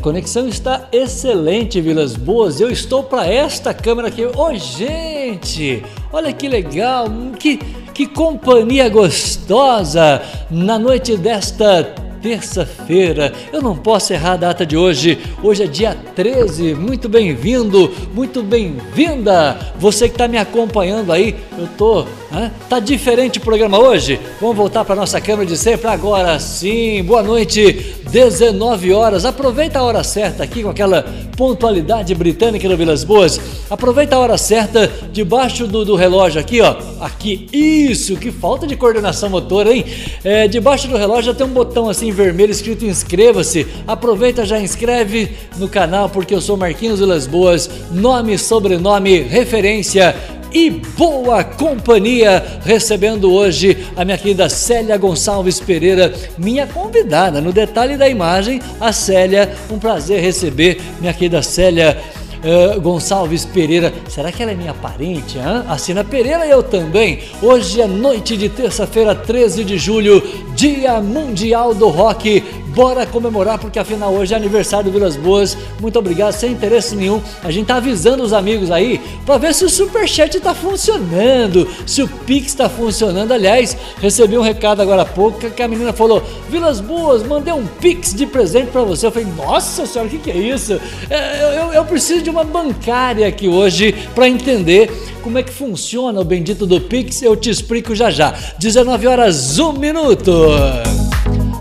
conexão está excelente, Vilas Boas. Eu estou para esta câmera aqui. Ô, oh, gente, olha que legal, que, que companhia gostosa na noite desta terça-feira. Eu não posso errar a data de hoje. Hoje é dia 13. Muito bem-vindo, muito bem-vinda. Você que está me acompanhando aí, eu tô. Tá diferente o programa hoje? Vamos voltar para nossa câmera de sempre agora sim. Boa noite, 19 horas. Aproveita a hora certa aqui com aquela pontualidade britânica no Vilas Boas. Aproveita a hora certa debaixo do, do relógio aqui, ó. Aqui, isso, que falta de coordenação motora, hein? É, debaixo do relógio tem um botão assim vermelho escrito inscreva-se. Aproveita, já inscreve no canal, porque eu sou Marquinhos Vilas Boas, nome, sobrenome, referência e boa companhia, recebendo hoje a minha querida Célia Gonçalves Pereira, minha convidada. No detalhe da imagem, a Célia, um prazer receber minha querida Célia uh, Gonçalves Pereira. Será que ela é minha parente? Hein? Assina Pereira e eu também. Hoje é noite de terça-feira, 13 de julho, Dia Mundial do Rock. Bora comemorar, porque afinal hoje é aniversário do Vilas Boas. Muito obrigado, sem interesse nenhum. A gente tá avisando os amigos aí para ver se o Superchat tá funcionando, se o Pix tá funcionando. Aliás, recebi um recado agora há pouco que a menina falou: Vilas Boas, mandei um Pix de presente para você. Eu falei: Nossa senhora, o que, que é isso? É, eu, eu, eu preciso de uma bancária aqui hoje para entender como é que funciona o bendito do Pix. Eu te explico já já. 19 horas, 1 minuto.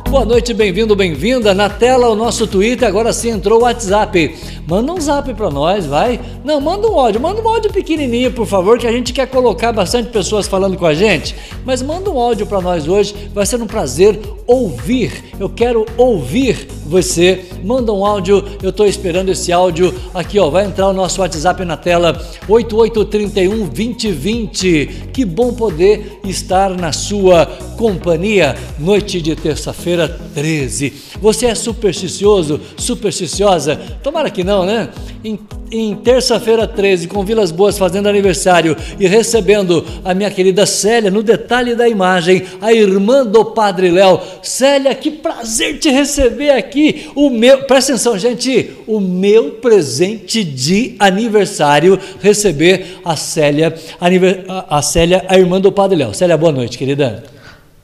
Boa noite, bem-vindo, bem-vinda. Na tela o nosso Twitter, agora sim entrou o WhatsApp. Manda um zap para nós, vai. Não, manda um áudio, manda um áudio pequenininho, por favor, que a gente quer colocar bastante pessoas falando com a gente. Mas manda um áudio para nós hoje, vai ser um prazer ouvir. Eu quero ouvir você. Manda um áudio, eu estou esperando esse áudio. Aqui, ó, vai entrar o nosso WhatsApp na tela 8831 2020. Que bom poder estar na sua companhia. Noite de terça-feira 13. Você é supersticioso, supersticiosa? Tomara que não, né? Em, em terça-feira 13, com Vilas Boas fazendo aniversário e recebendo a minha querida Célia, no detalhe da imagem, a irmã do Padre Léo. Célia, que prazer te receber aqui. O meu, presta atenção, gente, o meu presente de aniversário, receber a Célia, a, a Célia, a irmã do Padre Léo. Célia, boa noite, querida.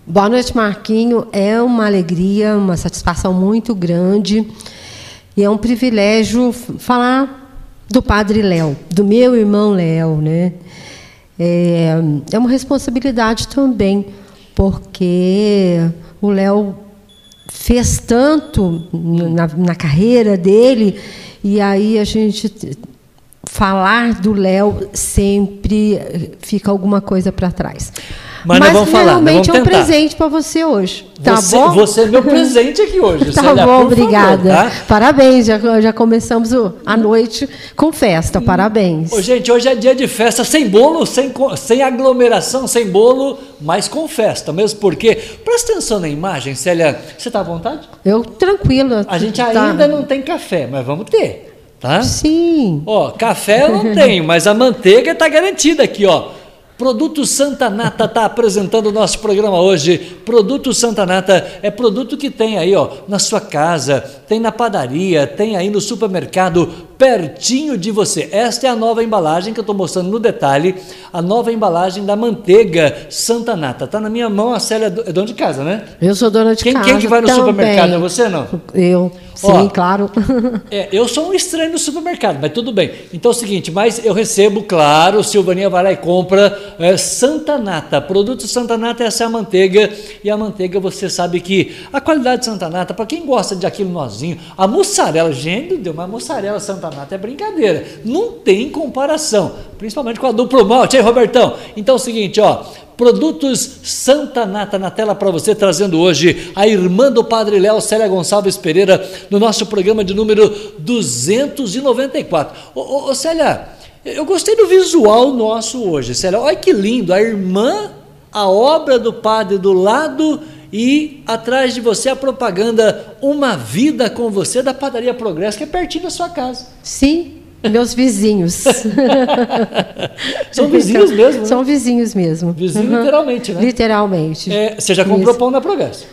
Boa noite, Marquinho. É uma alegria, uma satisfação muito grande e é um privilégio falar do Padre Léo, do meu irmão Léo, né? É, é uma responsabilidade também, porque o Léo fez tanto na, na carreira dele e aí a gente falar do Léo sempre fica alguma coisa para trás. Mas, Mas vamos falar, realmente é um presente para você hoje. Tá você, bom? Você é meu presente aqui hoje. tá Célia, bom, obrigada. Favor, tá? Parabéns, já, já começamos a noite com festa. Parabéns. Ô, gente, hoje é dia de festa sem bolo, sem, sem aglomeração, sem bolo, mas com festa. Mesmo porque, presta atenção na imagem, Célia. Você está à vontade? Eu tranquila. A gente tá. ainda não tem café, mas vamos ter. Tá? Sim. Ó, café eu não tenho, mas a manteiga está garantida aqui, ó. Produto Santa Nata está apresentando o nosso programa hoje. Produto Santa Nata é produto que tem aí, ó, na sua casa, tem na padaria, tem aí no supermercado, pertinho de você. Esta é a nova embalagem que eu estou mostrando no detalhe, a nova embalagem da manteiga Santa Nata. Está na minha mão, a Célia é dona de casa, né? Eu sou dona de quem, casa. Quem que vai no também. supermercado? É você não? Eu. Sim, Ó, claro. é, eu sou um estranho no supermercado, mas tudo bem. Então é o seguinte, mas eu recebo, claro, Silvaninha vai lá e compra é, Santa Nata. Produto Santa Nata, essa é a manteiga. E a manteiga, você sabe que a qualidade de Santa Nata, para quem gosta de aquilo nozinho, a mussarela, gente, deu uma mussarela Santa Nata é brincadeira. Não tem comparação, principalmente com a duplo malte, hein, Robertão? Então é o seguinte, ó, Produtos Santa Nata na tela para você, trazendo hoje a irmã do Padre Léo, Célia Gonçalves Pereira, no nosso programa de número 294. Ô, ô, ô Célia, eu gostei do visual nosso hoje, Célia. Olha que lindo, a irmã, a obra do Padre do lado e atrás de você a propaganda Uma Vida com Você da Padaria Progresso, que é pertinho da sua casa. Sim, Meus vizinhos. São vizinhos mesmo, né? São vizinhos mesmo. Vizinho literalmente, né? Literalmente. É, você já comprou Isso. pão na Progresso?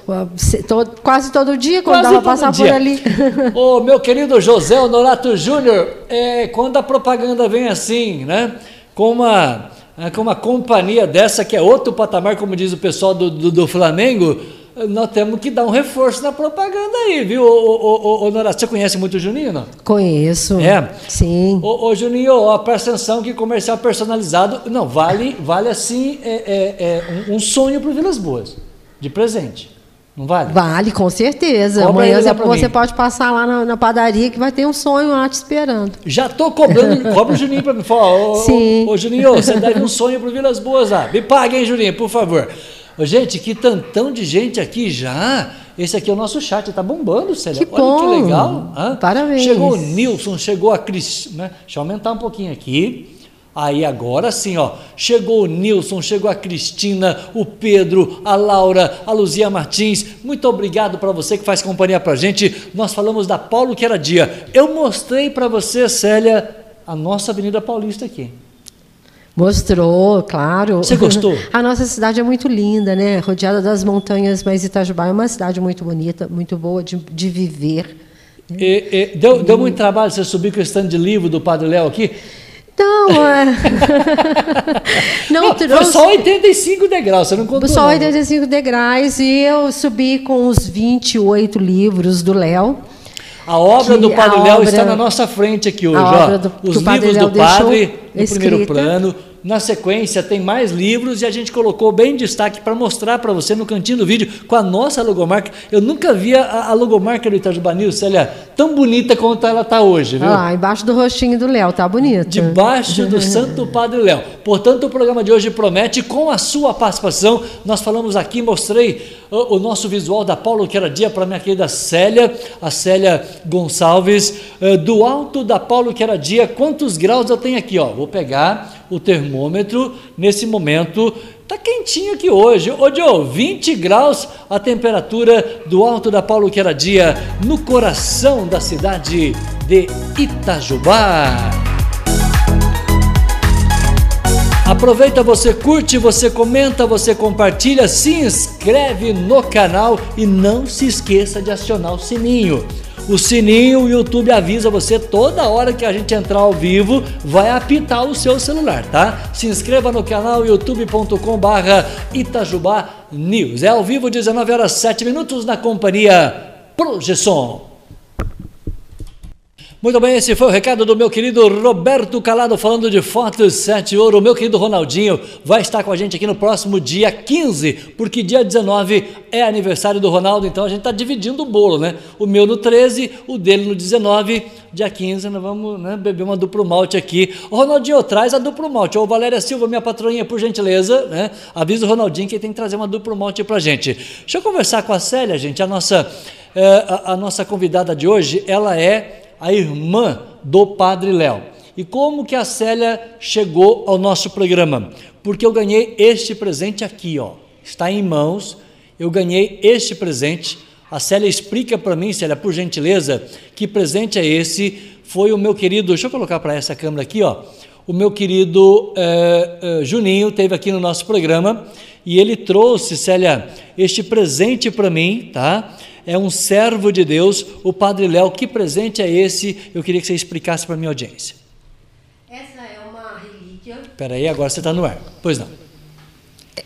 Quase todo dia, quando Quase dava passar dia. por ali. Ô, meu querido José Honorato Júnior, é, quando a propaganda vem assim, né? Com uma, uma companhia dessa, que é outro patamar, como diz o pessoal do, do, do Flamengo, nós temos que dar um reforço na propaganda aí, viu, ô, ô, ô, ô, Honorato? Você conhece muito o Juninho, não? Conheço. É? Sim. Ô, ô Juninho, ó, presta atenção que comercial personalizado, não, vale, vale assim, é, é, é um, um sonho para o Vilas Boas, de presente. Não vale? Vale, com certeza. Cobra Amanhã você, você pode passar lá na, na padaria que vai ter um sonho lá te esperando. Já tô cobrando, cobra o Juninho para mim. Fala, ô, Sim. ô, ô, Juninho, você deve um sonho pro Vilas Boas lá. Me paga, hein, Juninho, por favor. Ô, gente, que tantão de gente aqui já. Esse aqui é o nosso chat, tá bombando, Célia. Que Olha que bom. legal. hã? Parabéns. Chegou o Nilson, chegou a Cris. Né? Deixa eu aumentar um pouquinho aqui. Aí agora sim, ó. Chegou o Nilson, chegou a Cristina, o Pedro, a Laura, a Luzia Martins. Muito obrigado para você que faz companhia pra gente. Nós falamos da Paulo que era dia. Eu mostrei para você, Célia, a nossa Avenida Paulista aqui. Mostrou, claro. Você gostou? A nossa cidade é muito linda, né? Rodeada das montanhas, mas Itajubá é uma cidade muito bonita, muito boa de, de viver. E- e deu, deu muito trabalho você subir com o stand de livro do Padre Léo aqui? Não, é... não, Não, foi trouxe... só 85 degraus, você não contou Só não. 85 degraus e eu subi com os 28 livros do Léo. A obra do Padre Léo obra- está na nossa frente aqui hoje. a ó. obra do- que Os livros do Padre no primeiro escrita. plano. Na sequência, tem mais livros e a gente colocou bem em destaque para mostrar para você no cantinho do vídeo com a nossa logomarca. Eu nunca vi a, a logomarca do Itajubá News, Célia, tão bonita quanto ela está hoje, viu? Lá, embaixo do rostinho do Léo, tá bonito. Debaixo do Santo Padre Léo. Portanto, o programa de hoje promete, com a sua participação, nós falamos aqui, mostrei o, o nosso visual da Paulo que era dia para minha querida Célia, a Célia Gonçalves, eh, do alto da Paulo que era dia, quantos graus eu tenho aqui? Ó, vou pegar o termômetro, nesse momento, tá quentinho aqui hoje. Ô, Joe, 20 graus a temperatura do alto da Paulo que era dia, no coração da cidade de Itajubá. Aproveita, você curte, você comenta, você compartilha, se inscreve no canal e não se esqueça de acionar o sininho. O sininho, o YouTube avisa você toda hora que a gente entrar ao vivo, vai apitar o seu celular, tá? Se inscreva no canal youtube.com barra Itajubá News. É ao vivo, 19 horas 7 minutos, na companhia Projeção. Muito bem, esse foi o recado do meu querido Roberto Calado falando de Fotos 7 Ouro. O meu querido Ronaldinho vai estar com a gente aqui no próximo dia 15, porque dia 19 é aniversário do Ronaldo, então a gente está dividindo o bolo, né? O meu no 13, o dele no 19, dia 15 nós vamos né, beber uma duplo malte aqui. O Ronaldinho traz a duplo malte. Ô Valéria Silva, minha patroinha, por gentileza, né? Avisa o Ronaldinho que ele tem que trazer uma duplo malte pra gente. Deixa eu conversar com a Célia, gente, a nossa, eh, a- a nossa convidada de hoje, ela é a irmã do Padre Léo. E como que a Célia chegou ao nosso programa? Porque eu ganhei este presente aqui, ó. Está em mãos. Eu ganhei este presente. A Célia explica para mim, Célia, por gentileza, que presente é esse? Foi o meu querido, deixa eu colocar para essa câmera aqui, ó. O meu querido eh, eh, Juninho teve aqui no nosso programa e ele trouxe, Célia, este presente para mim, tá? É um servo de Deus, o Padre Léo. Que presente é esse? Eu queria que você explicasse para a minha audiência. Essa é uma relíquia. Espera aí, agora você está no ar. Pois não.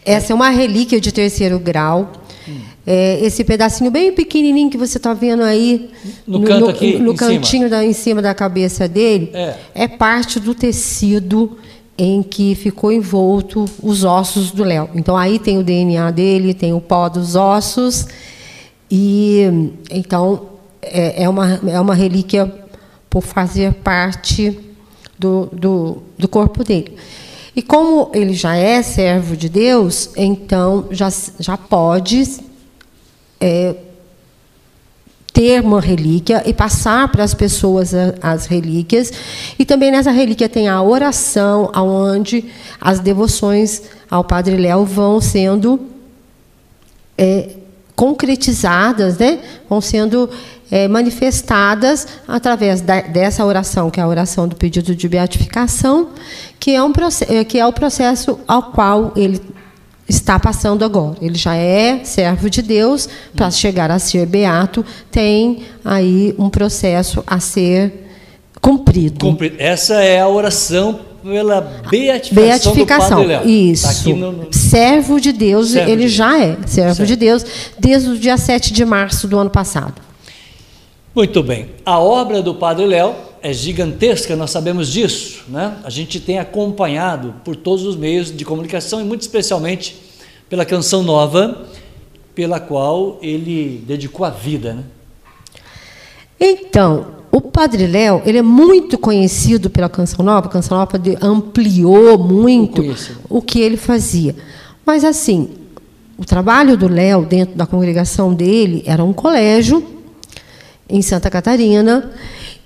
Essa é uma relíquia de terceiro grau. É, esse pedacinho bem pequenininho que você está vendo aí No canto aqui, no em cantinho da, em cima da cabeça dele É. parte do tecido em que ficou envolto os ossos do Léo. Então aí tem o DNA dele, tem o pó dos ossos e então é, é uma é uma relíquia por fazer parte do, do, do corpo dele. E como ele já é servo de Deus, então já, já pode é, ter uma relíquia e passar para as pessoas as relíquias. E também nessa relíquia tem a oração, aonde as devoções ao Padre Léo vão sendo é, concretizadas, né? vão sendo é, manifestadas através da, dessa oração, que é a oração do pedido de beatificação, que é, um, que é o processo ao qual ele está passando agora. Ele já é servo de Deus, para chegar a ser beato, tem aí um processo a ser cumprido. Essa é a oração pela beatificação, beatificação do Padre Léo. Isso. Tá no, no... Servo de Deus, servo ele de já é servo certo. de Deus desde o dia 7 de março do ano passado. Muito bem. A obra do Padre Léo é gigantesca, nós sabemos disso, né? A gente tem acompanhado por todos os meios de comunicação e muito especialmente pela canção nova, pela qual ele dedicou a vida, né? Então, o Padre Léo, ele é muito conhecido pela Canção Nova, a Canção Nova ampliou muito o que ele fazia. Mas, assim, o trabalho do Léo dentro da congregação dele era um colégio em Santa Catarina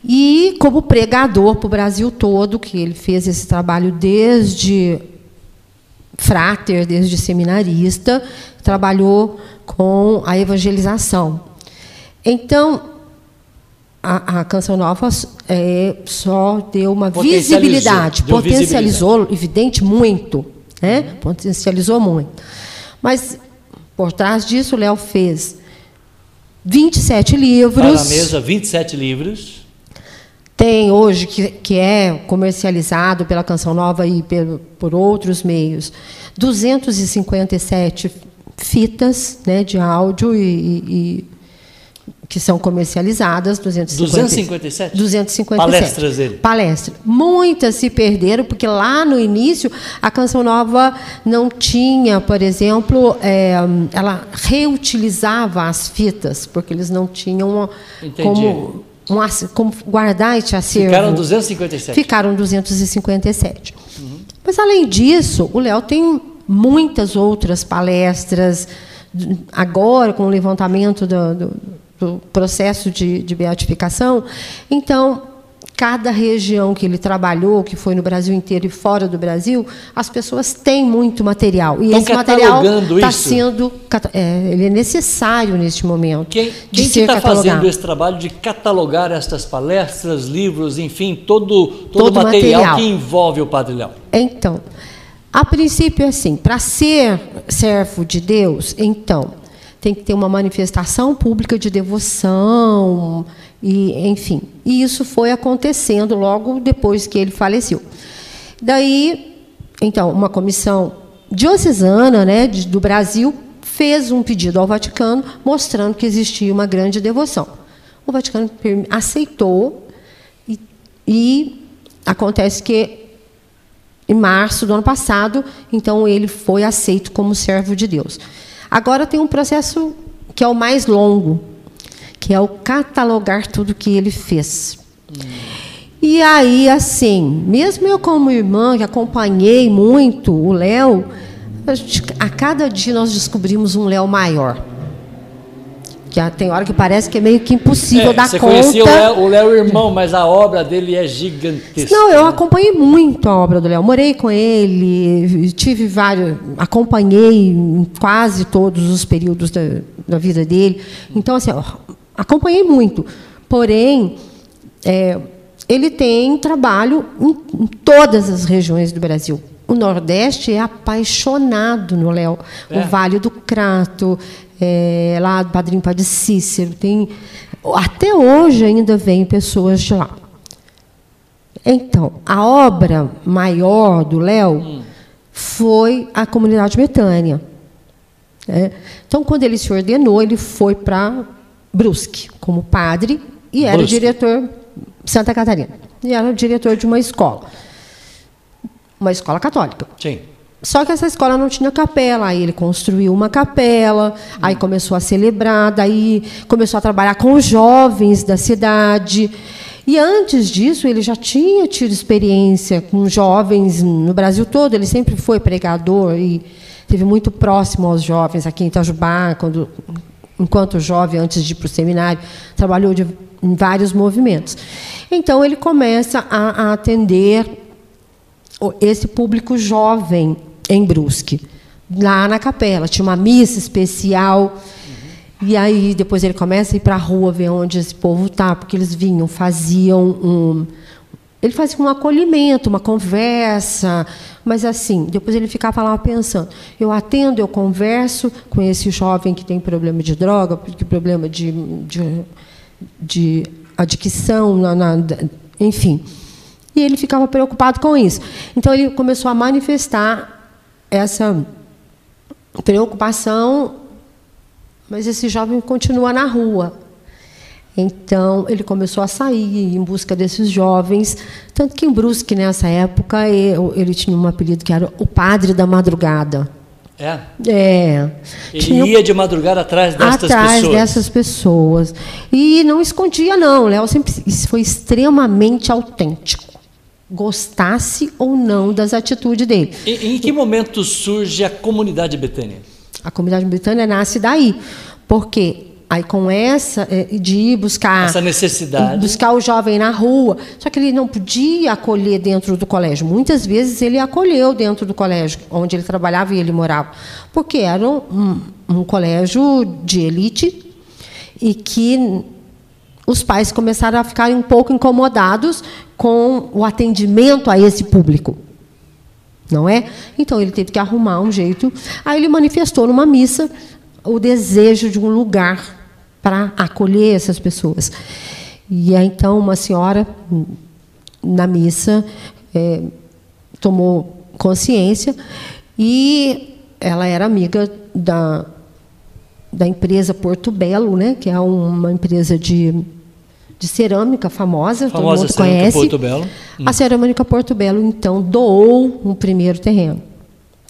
e como pregador para o Brasil todo, que ele fez esse trabalho desde fráter, desde seminarista, trabalhou com a evangelização. Então, a, a Canção Nova é, só deu uma visibilidade, deu potencializou, visibilidade. evidente, muito. Né? Uhum. Potencializou muito. Mas, por trás disso, o Léo fez 27 livros. Para a mesa, 27 livros. Tem hoje, que, que é comercializado pela Canção Nova e por, por outros meios, 257 fitas né, de áudio e, e que são comercializadas, 257, 257 palestras dele. Palestras. Muitas se perderam, porque lá no início a Canção Nova não tinha, por exemplo, é, ela reutilizava as fitas, porque eles não tinham como, um, como guardar esse acervo. Ficaram 257. Ficaram 257. Uhum. Mas, além disso, o Léo tem muitas outras palestras, agora com o levantamento do, do do processo de, de beatificação. Então, cada região que ele trabalhou, que foi no Brasil inteiro e fora do Brasil, as pessoas têm muito material. E Estão esse material está sendo. É, ele é necessário neste momento. Quem está fazendo esse trabalho de catalogar estas palestras, livros, enfim, todo, todo, todo material, material que envolve o Padre Léo? Então, a princípio, é assim, para ser servo de Deus, então, tem que ter uma manifestação pública de devoção, e enfim. E isso foi acontecendo logo depois que ele faleceu. Daí, então, uma comissão diocesana né, do Brasil fez um pedido ao Vaticano mostrando que existia uma grande devoção. O Vaticano aceitou e, e acontece que em março do ano passado, então ele foi aceito como servo de Deus. Agora tem um processo que é o mais longo, que é o catalogar tudo que ele fez. E aí, assim, mesmo eu como irmã, que acompanhei muito o Léo, a cada dia nós descobrimos um Léo maior. Que tem hora que parece que é meio que impossível é, dar você conta. Você conhecia o Léo irmão, mas a obra dele é gigantesca. Não, eu acompanhei muito a obra do Léo. Morei com ele, tive vários, acompanhei quase todos os períodos da, da vida dele. Então, assim, acompanhei muito. Porém, é, ele tem trabalho em, em todas as regiões do Brasil. O Nordeste é apaixonado no Léo. É. O Vale do Crato, é, lá do Padrinho Padre Cícero. Tem, até hoje ainda vêm pessoas de lá. Então, a obra maior do Léo hum. foi a comunidade Betânia. Né? Então, quando ele se ordenou, ele foi para Brusque como padre e era Brusque. diretor Santa Catarina. E era diretor de uma escola. Uma escola católica. Sim. Só que essa escola não tinha capela, aí ele construiu uma capela, aí começou a celebrar, daí começou a trabalhar com os jovens da cidade. E antes disso, ele já tinha tido experiência com jovens no Brasil todo, ele sempre foi pregador e esteve muito próximo aos jovens aqui em Itajubá, quando, enquanto jovem, antes de ir para o seminário, trabalhou de, em vários movimentos. Então, ele começa a, a atender esse público jovem em Brusque, lá na capela. Tinha uma missa especial. E aí depois ele começa a ir para a rua ver onde esse povo está, porque eles vinham, faziam um. Ele fazia um acolhimento, uma conversa, mas assim, depois ele ficava lá pensando. Eu atendo, eu converso com esse jovem que tem problema de droga, problema de, de, de adicção, na, na, enfim. E ele ficava preocupado com isso. Então ele começou a manifestar essa preocupação, mas esse jovem continua na rua. Então ele começou a sair em busca desses jovens, tanto que em Brusque nessa época ele tinha um apelido que era o padre da madrugada. É. É. Ele tinha, ia de madrugada atrás dessas atrás pessoas. dessas pessoas. E não escondia, não. Léo sempre foi extremamente autêntico. Gostasse ou não das atitudes dele. E, em que momento surge a comunidade Betânia? A comunidade Betânia nasce daí. Porque Aí com essa é, de ir buscar essa necessidade, buscar o jovem na rua, só que ele não podia acolher dentro do colégio. Muitas vezes ele acolheu dentro do colégio onde ele trabalhava e ele morava, porque era um, um colégio de elite e que os pais começaram a ficar um pouco incomodados com o atendimento a esse público. Não é? Então ele teve que arrumar um jeito. Aí ele manifestou numa missa o desejo de um lugar para acolher essas pessoas. E aí, então uma senhora na missa é, tomou consciência e ela era amiga da, da empresa Porto Belo, né, que é uma empresa de, de cerâmica famosa, famosa todo mundo conhece. Porto Belo. Hum. A cerâmica Porto Belo então doou um primeiro terreno.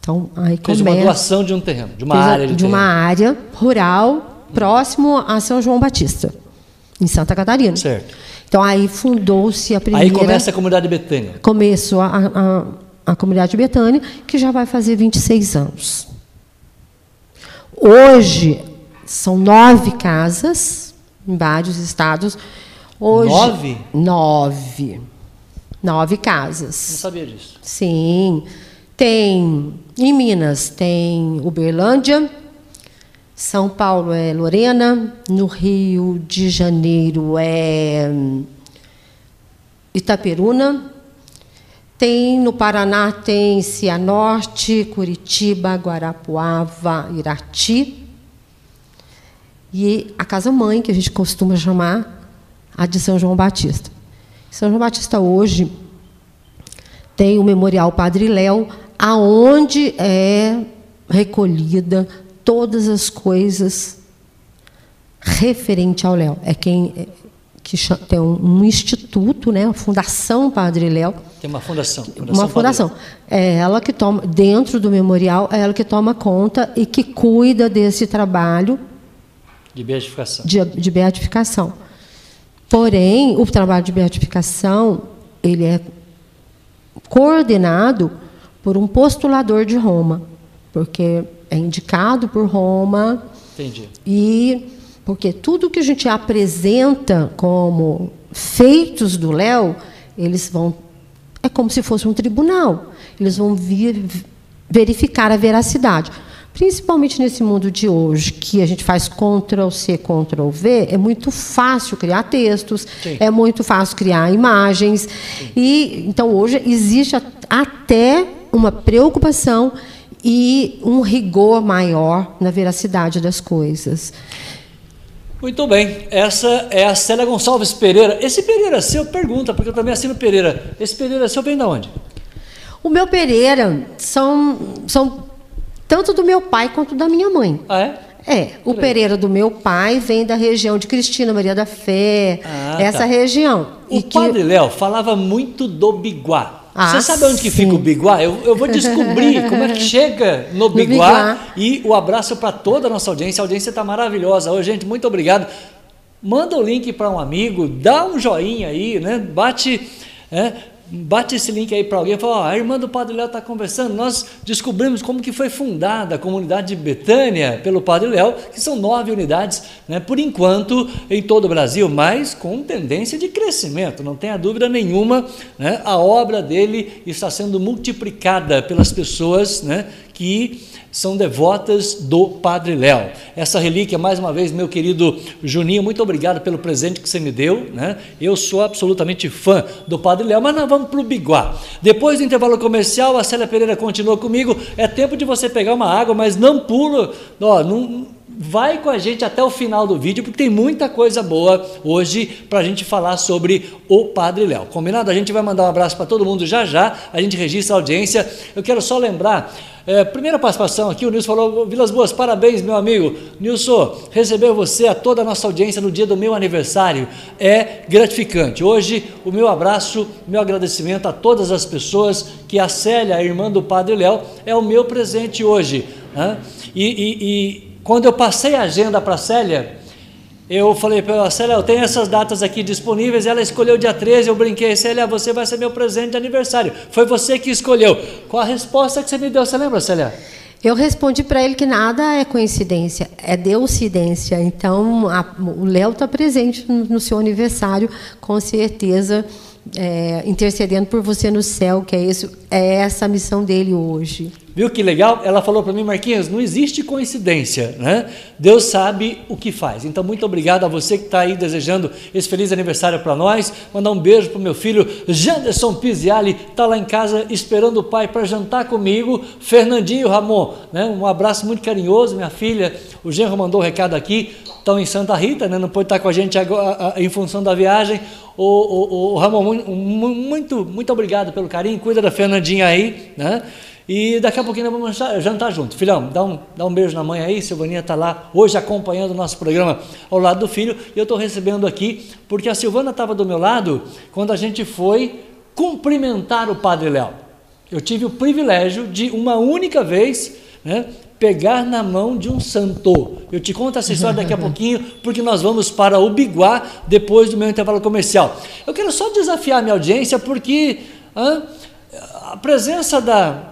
Então aí Fez começa, uma doação de um terreno, de uma área de, de uma área rural próximo a São João Batista, em Santa Catarina. Certo. Então aí fundou-se a primeira. Aí começa a comunidade Betânia. Começou a, a, a comunidade Betânia, que já vai fazer 26 anos. Hoje são nove casas em vários estados. Hoje, nove? Nove. Nove casas. Não sabia disso. Sim. Tem em Minas tem Uberlândia, são Paulo é Lorena, no Rio de Janeiro é hum, Itaperuna, tem no Paraná tem Cianorte, Curitiba, Guarapuava, Irati. E a casa mãe, que a gente costuma chamar, a de São João Batista. São João Batista hoje tem o Memorial Padre Léo, aonde é recolhida todas as coisas referente ao Léo. É quem é, que tem um, instituto, né, a Fundação Padre Léo. Tem uma fundação. fundação uma fundação. É ela que toma dentro do memorial, é ela que toma conta e que cuida desse trabalho de beatificação. De, de beatificação. Porém, o trabalho de beatificação ele é coordenado por um postulador de Roma, porque é indicado por Roma. Entendi. E porque tudo que a gente apresenta como feitos do Léo, eles vão é como se fosse um tribunal. Eles vão vir verificar a veracidade. Principalmente nesse mundo de hoje, que a gente faz Ctrl C, Ctrl V, é muito fácil criar textos, Sim. é muito fácil criar imagens. Sim. E então hoje existe até uma preocupação e um rigor maior na veracidade das coisas. Muito bem, essa é a Célia Gonçalves Pereira. Esse Pereira seu, pergunta, porque eu também assino Pereira. Esse Pereira seu vem de onde? O meu Pereira são, são tanto do meu pai quanto da minha mãe. Ah, é? É, o Pereira do meu pai vem da região de Cristina Maria da Fé, ah, essa tá. região. O e padre que... Léo falava muito do biguá. Ah, Você sabe onde que fica o Biguá? Eu, eu vou descobrir como é que chega no Biguá. E o abraço para toda a nossa audiência. A audiência está maravilhosa. Ô, gente, muito obrigado. Manda o link para um amigo, dá um joinha aí, né? Bate. É, bate esse link aí para alguém, fala, ó, a irmã do Padre Léo está conversando, nós descobrimos como que foi fundada a comunidade de Betânia pelo Padre Léo, que são nove unidades, né, por enquanto, em todo o Brasil, mas com tendência de crescimento, não tenha dúvida nenhuma, né, a obra dele está sendo multiplicada pelas pessoas né, que são devotas do Padre Léo. Essa relíquia, mais uma vez, meu querido Juninho, muito obrigado pelo presente que você me deu. Né? Eu sou absolutamente fã do Padre Léo, mas nós vamos para o Biguá. Depois do intervalo comercial, a Célia Pereira continua comigo. É tempo de você pegar uma água, mas não pula. Ó, não, vai com a gente até o final do vídeo, porque tem muita coisa boa hoje para a gente falar sobre o Padre Léo. Combinado? A gente vai mandar um abraço para todo mundo já já, a gente registra a audiência. Eu quero só lembrar é, primeira participação aqui, o Nilson falou: Vilas Boas, parabéns, meu amigo. Nilson, receber você, a toda a nossa audiência no dia do meu aniversário é gratificante. Hoje, o meu abraço, meu agradecimento a todas as pessoas que a Célia, a irmã do Padre Léo, é o meu presente hoje. Né? E, e, e quando eu passei a agenda para a Célia, eu falei para ela, Célia, eu tenho essas datas aqui disponíveis, ela escolheu dia 13, eu brinquei, Célia, você vai ser meu presente de aniversário. Foi você que escolheu. Qual a resposta que você me deu? Você lembra, Célia? Eu respondi para ele que nada é coincidência, é deucidência. Então, a, o Léo está presente no, no, seu aniversário, com certeza, é, intercedendo por você no céu, que é, isso, é essa a missão dele hoje. Viu que legal? Ela falou para mim, Marquinhos, não existe coincidência, né? Deus sabe o que faz. Então, muito obrigado a você que está aí desejando esse feliz aniversário para nós. Mandar um beijo para o meu filho Janderson Piziali, está lá em casa esperando o pai para jantar comigo. Fernandinho Ramon, né? Um abraço muito carinhoso, minha filha. O Genro mandou um recado aqui. Estão em Santa Rita, né? Não pode estar com a gente agora, em função da viagem. O, o, o Ramon, muito, muito obrigado pelo carinho. Cuida da Fernandinha aí, né? E daqui a pouquinho nós vamos jantar junto. Filhão, dá um, dá um beijo na mãe aí. Silvaninha está lá hoje acompanhando o nosso programa ao lado do filho. E eu estou recebendo aqui, porque a Silvana estava do meu lado quando a gente foi cumprimentar o Padre Léo. Eu tive o privilégio de, uma única vez, né, pegar na mão de um santo. Eu te conto essa história daqui a pouquinho, porque nós vamos para o Biguá depois do meu intervalo comercial. Eu quero só desafiar a minha audiência, porque a presença da,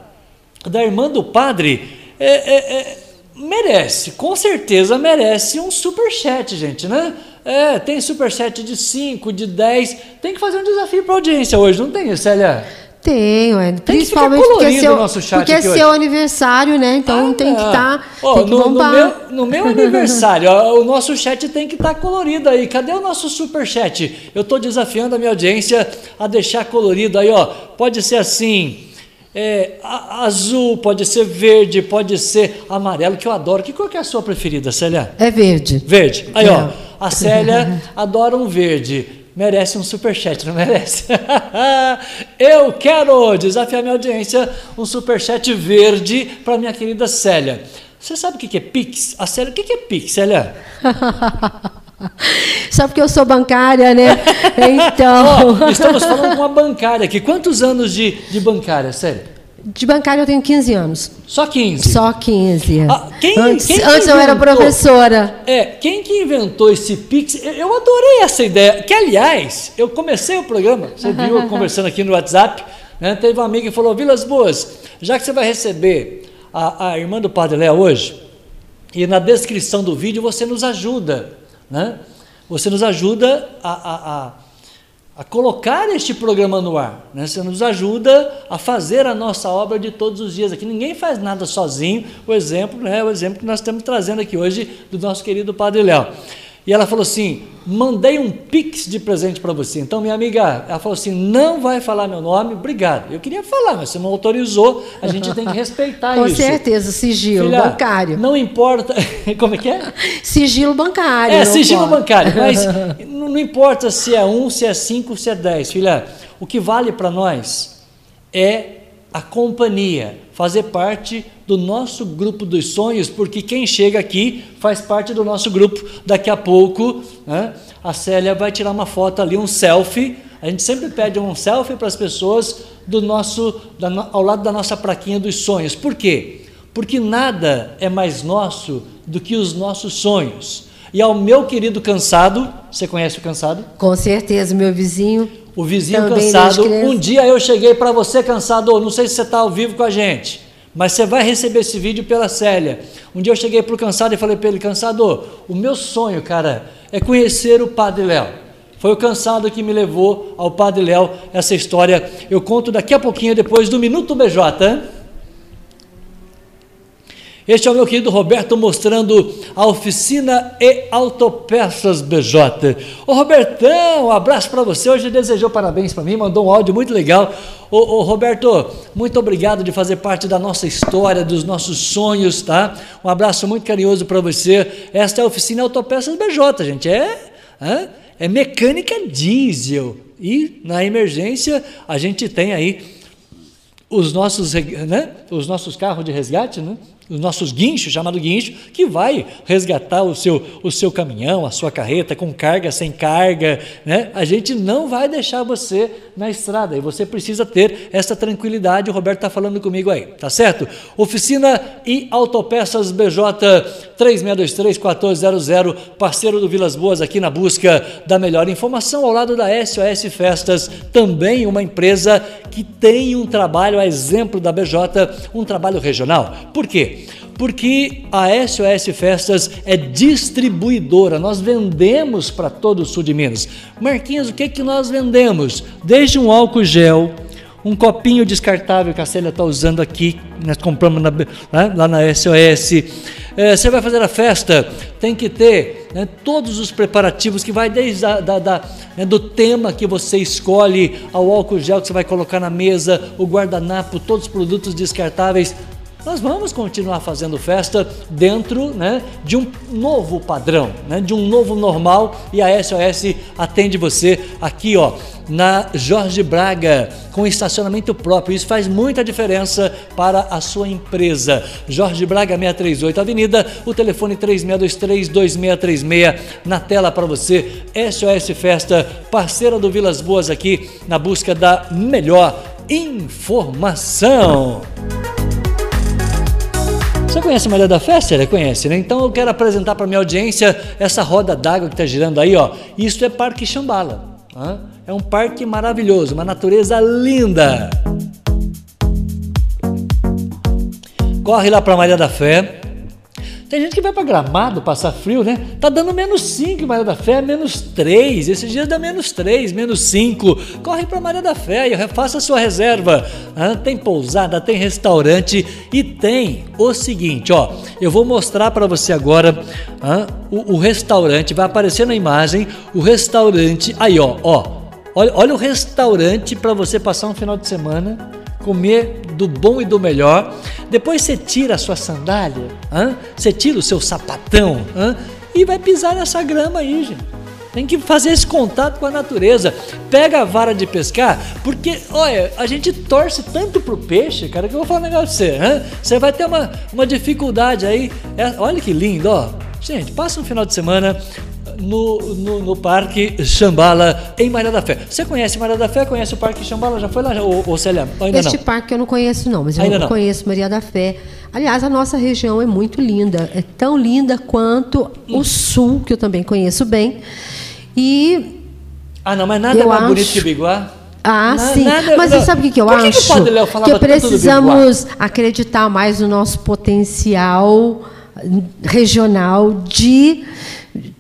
da irmã do padre é, é, é, merece, com certeza merece um super chat, gente, né? É, tem super chat de 5, de 10. Tem que fazer um desafio para audiência hoje, não tem, Célia? Tenho, é. Principalmente porque é seu, porque é seu aniversário, né? Então ah, tem que estar. Tá, oh, no, no, meu, no meu aniversário, ó, o nosso chat tem que estar tá colorido aí. Cadê o nosso super chat? Eu estou desafiando a minha audiência a deixar colorido aí, ó. Pode ser assim é, azul, pode ser verde, pode ser amarelo, que eu adoro. Que cor que é a sua preferida, Célia? É verde. Verde. Aí, é. ó, a Célia adora um verde. Merece um superchat, não merece? eu quero desafiar minha audiência um superchat verde para minha querida Célia. Você sabe o que é Pix? A Célia, o que é Pix, Célia? Só porque eu sou bancária, né? Então. oh, estamos falando com uma bancária aqui. Quantos anos de, de bancária, sério? De bancária eu tenho 15 anos. Só 15? Só 15. Ah, quem, antes quem antes eu era professora. É, quem que inventou esse Pix? Eu adorei essa ideia. Que, aliás, eu comecei o programa, você viu eu conversando aqui no WhatsApp, né? teve uma amiga que falou, Vilas Boas, já que você vai receber a, a irmã do Padre Léo hoje, e na descrição do vídeo você nos ajuda né? Você nos ajuda a, a, a, a colocar este programa no ar. Né? Você nos ajuda a fazer a nossa obra de todos os dias aqui. Ninguém faz nada sozinho. O exemplo, né, o exemplo que nós estamos trazendo aqui hoje do nosso querido Padre Léo. E ela falou assim: mandei um pix de presente para você. Então, minha amiga, ela falou assim: não vai falar meu nome, obrigado. Eu queria falar, mas você não autorizou, a gente tem que respeitar Com isso. Com certeza, sigilo Filha, bancário. Não importa. Como é que é? Sigilo bancário. É, sigilo bancário. Mas não importa se é um, se é cinco, se é dez. Filha, o que vale para nós é a companhia, fazer parte do nosso grupo dos sonhos, porque quem chega aqui faz parte do nosso grupo. Daqui a pouco, né, a Célia vai tirar uma foto ali, um selfie. A gente sempre pede um selfie para as pessoas do nosso, da, ao lado da nossa praquinha dos sonhos. Por quê? Porque nada é mais nosso do que os nossos sonhos. E ao meu querido cansado, você conhece o cansado? Com certeza, meu vizinho. O vizinho cansado. Um dia eu cheguei para você cansado, não sei se você está ao vivo com a gente, mas você vai receber esse vídeo pela Célia. Um dia eu cheguei para o cansado e falei para ele, cansado, o meu sonho, cara, é conhecer o Padre Léo. Foi o cansado que me levou ao Padre Léo. Essa história eu conto daqui a pouquinho, depois do Minuto BJ. Este é o meu querido Roberto mostrando a oficina e autopeças BJ. Ô Robertão, um abraço para você. Hoje desejou parabéns para mim, mandou um áudio muito legal. Ô, ô, Roberto, muito obrigado de fazer parte da nossa história, dos nossos sonhos, tá? Um abraço muito carinhoso para você. Esta é a oficina Autopeças BJ, gente. É, hã? é mecânica diesel. E na emergência a gente tem aí os nossos, né, os nossos carros de resgate, né, os nossos guinchos, chamado guincho, que vai resgatar o seu, o seu caminhão, a sua carreta, com carga, sem carga. Né? A gente não vai deixar você na estrada e você precisa ter essa tranquilidade. O Roberto está falando comigo aí, tá certo? Oficina e Autopeças BJ 3623-1400, parceiro do Vilas Boas aqui na busca da melhor informação, ao lado da SOS Festas, também uma empresa que tem um trabalho, a exemplo da BJ, um trabalho regional. Por quê? Porque a SOS Festas é distribuidora, nós vendemos para todo o sul de Minas. Marquinhos, o que, que nós vendemos? Desde um álcool gel, um copinho descartável que a Célia está usando aqui, nós compramos na, né, lá na SOS. É, você vai fazer a festa, tem que ter né, todos os preparativos que vai desde a, da, da, né, do tema que você escolhe, ao álcool gel que você vai colocar na mesa, o guardanapo, todos os produtos descartáveis. Nós vamos continuar fazendo festa dentro né, de um novo padrão, né, de um novo normal e a SOS atende você aqui ó, na Jorge Braga, com estacionamento próprio. Isso faz muita diferença para a sua empresa. Jorge Braga 638 Avenida, o telefone 3623-2636 na tela para você. SOS Festa, parceira do Vilas Boas aqui na busca da melhor informação. Conhece a Maria da Fé? Você conhece, né? Então eu quero apresentar para minha audiência essa roda d'água que está girando aí, ó. Isso é Parque Xambala. tá? É um parque maravilhoso, uma natureza linda. Corre lá para Maria da Fé. Tem gente que vai para Gramado passar frio, né? Tá dando menos 5 em Maria da Fé, menos 3. Esses dias dá menos 3, menos 5. Corre para Maria da Fé e faça sua reserva. Ah, tem pousada, tem restaurante e tem o seguinte, ó. Eu vou mostrar para você agora ah, o, o restaurante. Vai aparecer na imagem o restaurante. Aí, ó, ó. Olha, olha o restaurante para você passar um final de semana comer do bom e do melhor. Depois você tira a sua sandália, hã? você tira o seu sapatão hã? e vai pisar nessa grama aí, gente. Tem que fazer esse contato com a natureza. Pega a vara de pescar, porque, olha, a gente torce tanto pro peixe, cara, que eu vou falar um negócio pra você. Hã? Você vai ter uma, uma dificuldade aí. É, olha que lindo, ó. Gente, passa um final de semana no, no, no Parque Xambala, em Maria da Fé. Você conhece Maria da Fé? Conhece o Parque Xambala? Já foi lá, ô, ô Célia? Ainda este não. parque eu não conheço não, mas eu Ainda não. conheço Maria da Fé. Aliás, a nossa região é muito linda, é tão linda quanto Hum. o sul, que eu também conheço bem. E Ah, não, mas nada Eu mais bonito acho- que Biguá. Ah, sim. nada- Mas não. você sabe o que, que eu Por que acho? que o Padre Léo que precisamos acreditar mais no nosso potencial regional de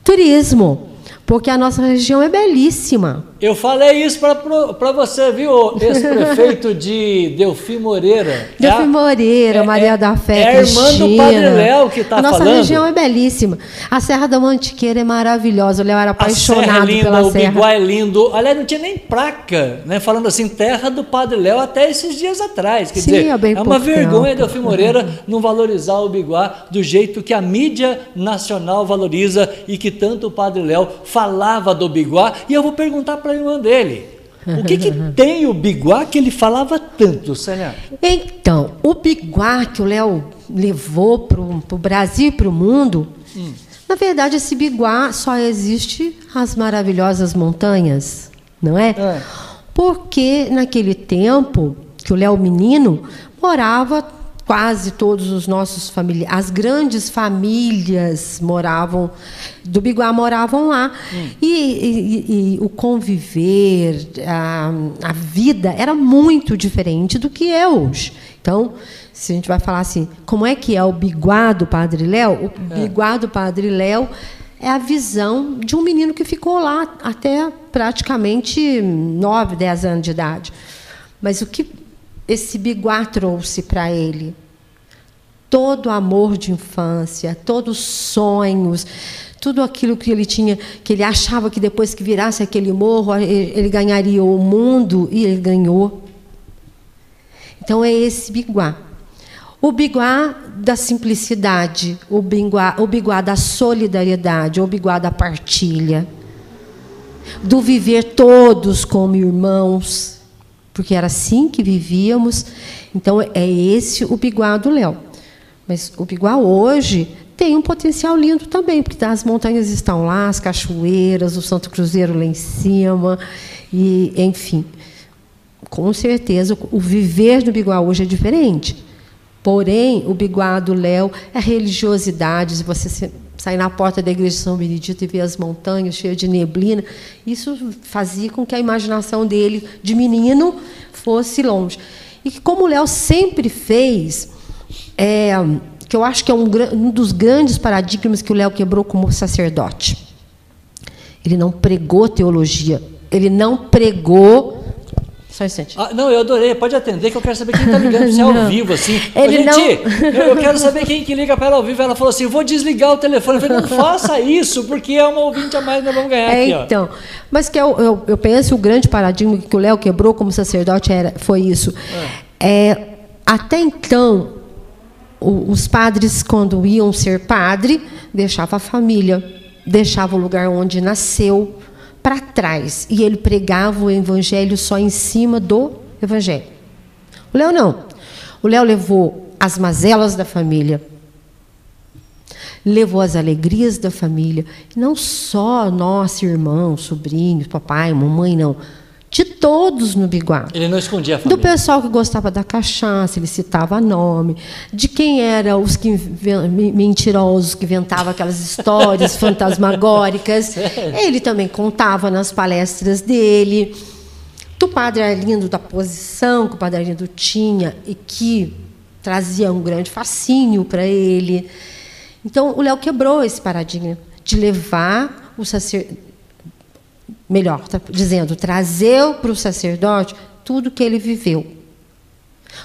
turismo. Porque a nossa região é belíssima. Eu falei isso para você, viu? Esse prefeito de Delfim Moreira. Delfim É Moreira, é- Maria é- da Fé, É a irmã do. Padre Léo que está A nossa falando. região é belíssima. A Serra da Mantiqueira é maravilhosa. O Léo era A serra é apaixonado linda, pela o serra. Biguá é lindo. Aliás, não tinha nem placa, né? Falando assim, terra do Padre Léo até esses dias atrás. Quer Sim, dizer, há bem é uma vergonha tempo. Delfim Moreira não valorizar o Biguá do jeito que a mídia nacional valoriza e que tanto o Padre Léo falava do Biguá. E eu vou perguntar para a irmã dele. O que, que tem o Biguá que ele falava tanto, Célia? Então, o biguá que o Léo levou para o Brasil e para o mundo, Hum. na verdade, esse biguá só existe as maravilhosas montanhas, não é? É. Porque naquele tempo que o Léo menino morava quase todos os nossos familiares, as grandes famílias moravam do Biguá moravam lá hum. e, e, e, o conviver, a, a vida era muito diferente do que é hoje. Então, se a gente vai falar assim, como é que é o Biguá do Padre Léo? O é. Biguá do Padre Léo é a visão de um menino que ficou lá até praticamente 9, 10 anos de idade. Mas o que esse biguá trouxe para ele? Todo o amor de infância, todos os sonhos, tudo aquilo que ele tinha, que ele achava que depois que virasse aquele morro, ele ganharia o mundo, e ele ganhou. Então é esse biguá. O biguá da simplicidade, o biguá, o biguá da solidariedade, o biguá da partilha, do viver todos como irmãos, porque era assim que vivíamos. Então é esse o biguá do Léo. Mas o biguá hoje tem um potencial lindo também, porque as montanhas estão lá, as cachoeiras, o Santo Cruzeiro lá em cima, e enfim. Com certeza o viver do biguá hoje é diferente. Porém, o biguado Léo é religiosidade. Se você sair na porta da igreja de São Benedito e ver as montanhas cheias de neblina, isso fazia com que a imaginação dele, de menino, fosse longe. E como o Léo sempre fez, é, que eu acho que é um, um dos grandes paradigmas que o Léo quebrou como sacerdote. Ele não pregou teologia, ele não pregou só um instante. Ah, não, eu adorei. Pode atender que eu quero saber quem está ligando você ao vivo, assim. Ele gente, não... eu, quero saber quem que liga para ela ao vivo. Ela falou assim: vou desligar o telefone. Eu falei, não faça isso, porque é uma ouvinte a mais nós vamos ganhar é, aqui. Então, mas que eu, eu, eu penso o grande paradigma que o Léo quebrou como sacerdote era, foi isso. É. é até então, o, os padres, quando iam ser padre, deixavam a família, deixavam o lugar onde nasceu para trás e ele pregava o evangelho só em cima do evangelho. O Léo não. O Léo levou as mazelas da família, levou as alegrias da família, não só nós, irmãos, sobrinhos, papai, mamãe, não de todos no Biguá. Ele não escondia a família. Do pessoal que gostava da cachaça, ele citava nome. De quem eram os que mentirosos que inventavam aquelas histórias fantasmagóricas. Ele também contava nas palestras dele. Do padre Arlindo, da posição que o padre Arlindo tinha e que trazia um grande fascínio para ele. Então, o Léo quebrou esse paradigma de levar o sacerdote melhor, tá dizendo, trazer para o sacerdote tudo que ele viveu.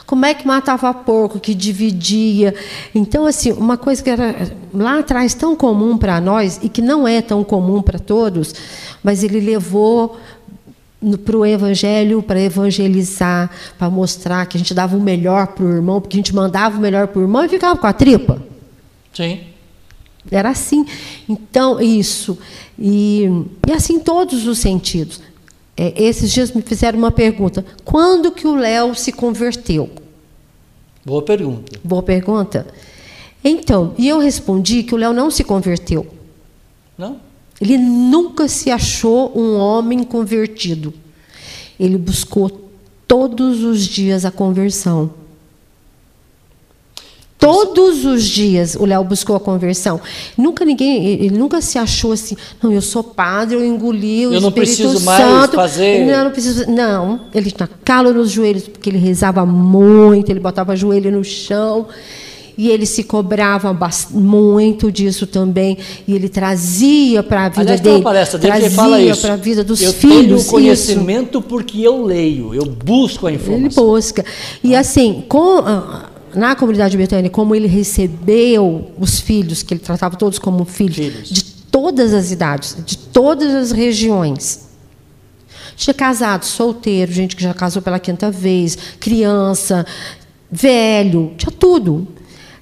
Como é que matava porco, que dividia. Então, assim, uma coisa que era lá atrás tão comum para nós e que não é tão comum para todos, mas ele levou para o evangelho, para evangelizar, para mostrar que a gente dava o melhor para o irmão, porque a gente mandava o melhor para o irmão e ficava com a tripa. Sim. Era assim. Então, isso. E, e assim todos os sentidos. É, esses dias me fizeram uma pergunta. Quando que o Léo se converteu? Boa pergunta. Boa pergunta. Então, e eu respondi que o Léo não se converteu. Não? Ele nunca se achou um homem convertido. Ele buscou todos os dias a conversão. Todos os dias o Léo buscou a conversão. Nunca ninguém, ele nunca se achou assim, não, eu sou padre, eu engoli o eu Espírito não preciso Santo. Mais fazer... Não, não preciso. Não, ele tinha calo nos joelhos, porque ele rezava muito, ele botava o joelho no chão. E ele se cobrava muito disso também. E ele trazia para a vida Aliás, dele. Tem uma palestra dele trazia fala isso. para a vida dos eu filhos. Eu tenho conhecimento isso. porque eu leio, eu busco a informação. Ele busca. E assim, com na comunidade Betânia, como ele recebeu os filhos, que ele tratava todos como filhos, filhos. de todas as idades, de todas as regiões. Tinha casado, solteiro, gente que já casou pela quinta vez, criança, velho, tinha tudo.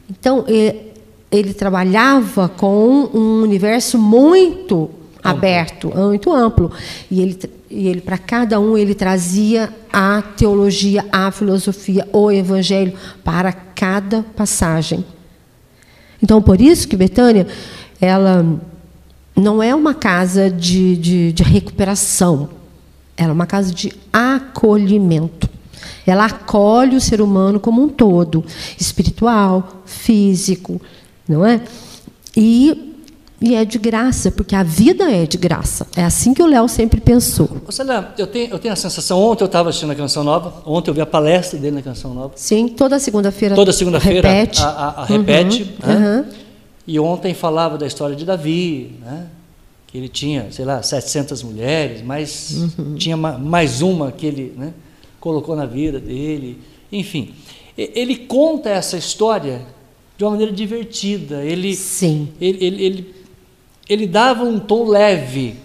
Então, ele, ele trabalhava com um universo muito aberto, muito amplo. E ele, e ele para cada um, ele trazia a teologia, a filosofia, o evangelho para cada passagem. Então, por isso que Betânia, ela não é uma casa de, de, de recuperação, ela é uma casa de acolhimento. Ela acolhe o ser humano como um todo, espiritual, físico, não é? E e é de graça, porque a vida é de graça. É assim que o Léo sempre pensou. Célia, eu tenho, eu tenho a sensação, ontem eu estava assistindo a Canção Nova, ontem eu vi a palestra dele na Canção Nova. Sim, toda segunda-feira. Toda segunda-feira repete. A, a, a repete. Uhum, né? uhum. E ontem falava da história de Davi, né? que ele tinha, sei lá, 700 mulheres, mas Uhum. tinha ma- mais uma que ele né, colocou na vida dele. Enfim, ele conta essa história de uma maneira divertida. Ele, Sim. ele, ele, ele, ele dava um tom leve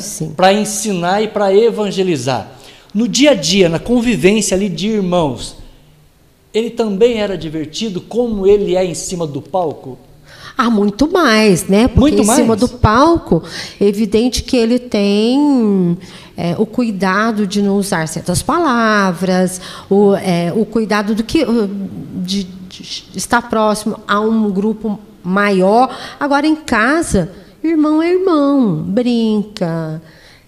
Sim. para ensinar e para evangelizar. No dia a dia, na convivência ali de irmãos, ele também era divertido como ele é em cima do palco? Ah, muito mais, né? Porque Muito em cima mais? do palco, é evidente que ele tem é, o cuidado de não usar certas palavras, o, é, o cuidado do que de, de estar próximo a um grupo maior. Agora em casa, irmão é irmão, brinca.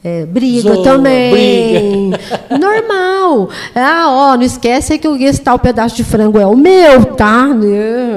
é, briga Zoa, também. Normal. Ah, ó, não esquece que esse tal pedaço de frango é o meu, tá?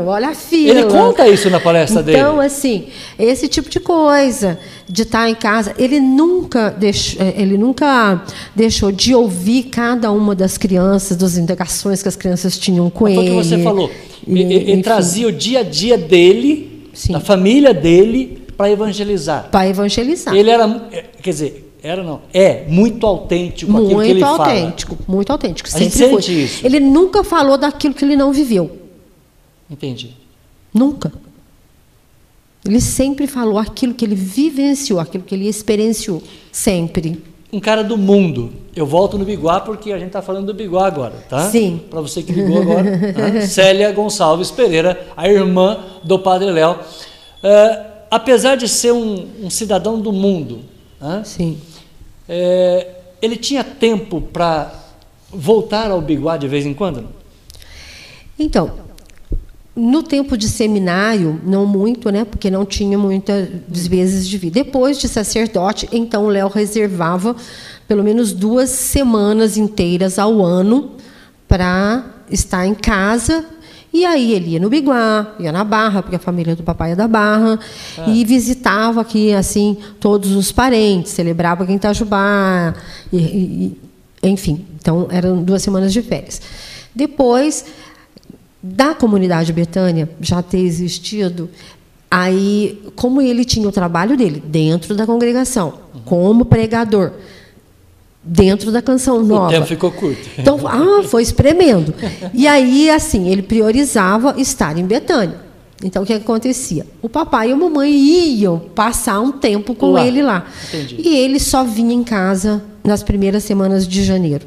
Olha a fila. Ele conta isso na palestra dele. Então, assim, esse tipo de coisa, de estar em casa, ele nunca deixou, eh, ele nunca deixou de ouvir cada uma das crianças, das indagações que as crianças tinham com Foi o ele. que você falou. Ele, ele trazia o dia a dia dele, Sim. da família dele, para evangelizar. para evangelizar. Ele era, é, quer dizer, era não, é muito autêntico aquilo que ele muito fala. autêntico, muito autêntico. A gente Sempre foi. Ele nunca falou daquilo que ele não viveu. Entendi. Nunca. Ele sempre falou aquilo que ele vivenciou, aquilo que ele experienciou. Sempre. Um cara do mundo. Eu volto no Biguá porque a gente está falando do Biguá agora, tá? Sim. Para você que ligou agora. tá? Célia Gonçalves Pereira, a irmã do Padre Léo. É, apesar de ser um, um cidadão do mundo, né? Sim. É, ele tinha tempo para voltar ao Biguá de vez em quando? Então, no tempo de seminário, não muito, né? Porque não tinha muitas vezes de vida. Depois de sacerdote, então o Léo reservava pelo menos duas semanas inteiras ao ano para estar em casa. E aí ele ia no Biguá, ia na Barra, porque a família do papai é da Barra, e visitava aqui assim todos os parentes, celebrava aqui em Itajubá, e, e- e- enfim. Então eram duas semanas de férias. Depois da comunidade Betânia já ter existido, aí, como ele tinha o trabalho dele dentro da congregação, como pregador, dentro da canção nova. O tempo ficou curto. Então, ah, foi espremendo. E aí, assim, ele priorizava estar em Betânia. Então, o que acontecia? O papai e a mamãe iam passar um tempo com Lá. ele lá. Entendi. E ele só vinha em casa nas primeiras semanas de janeiro.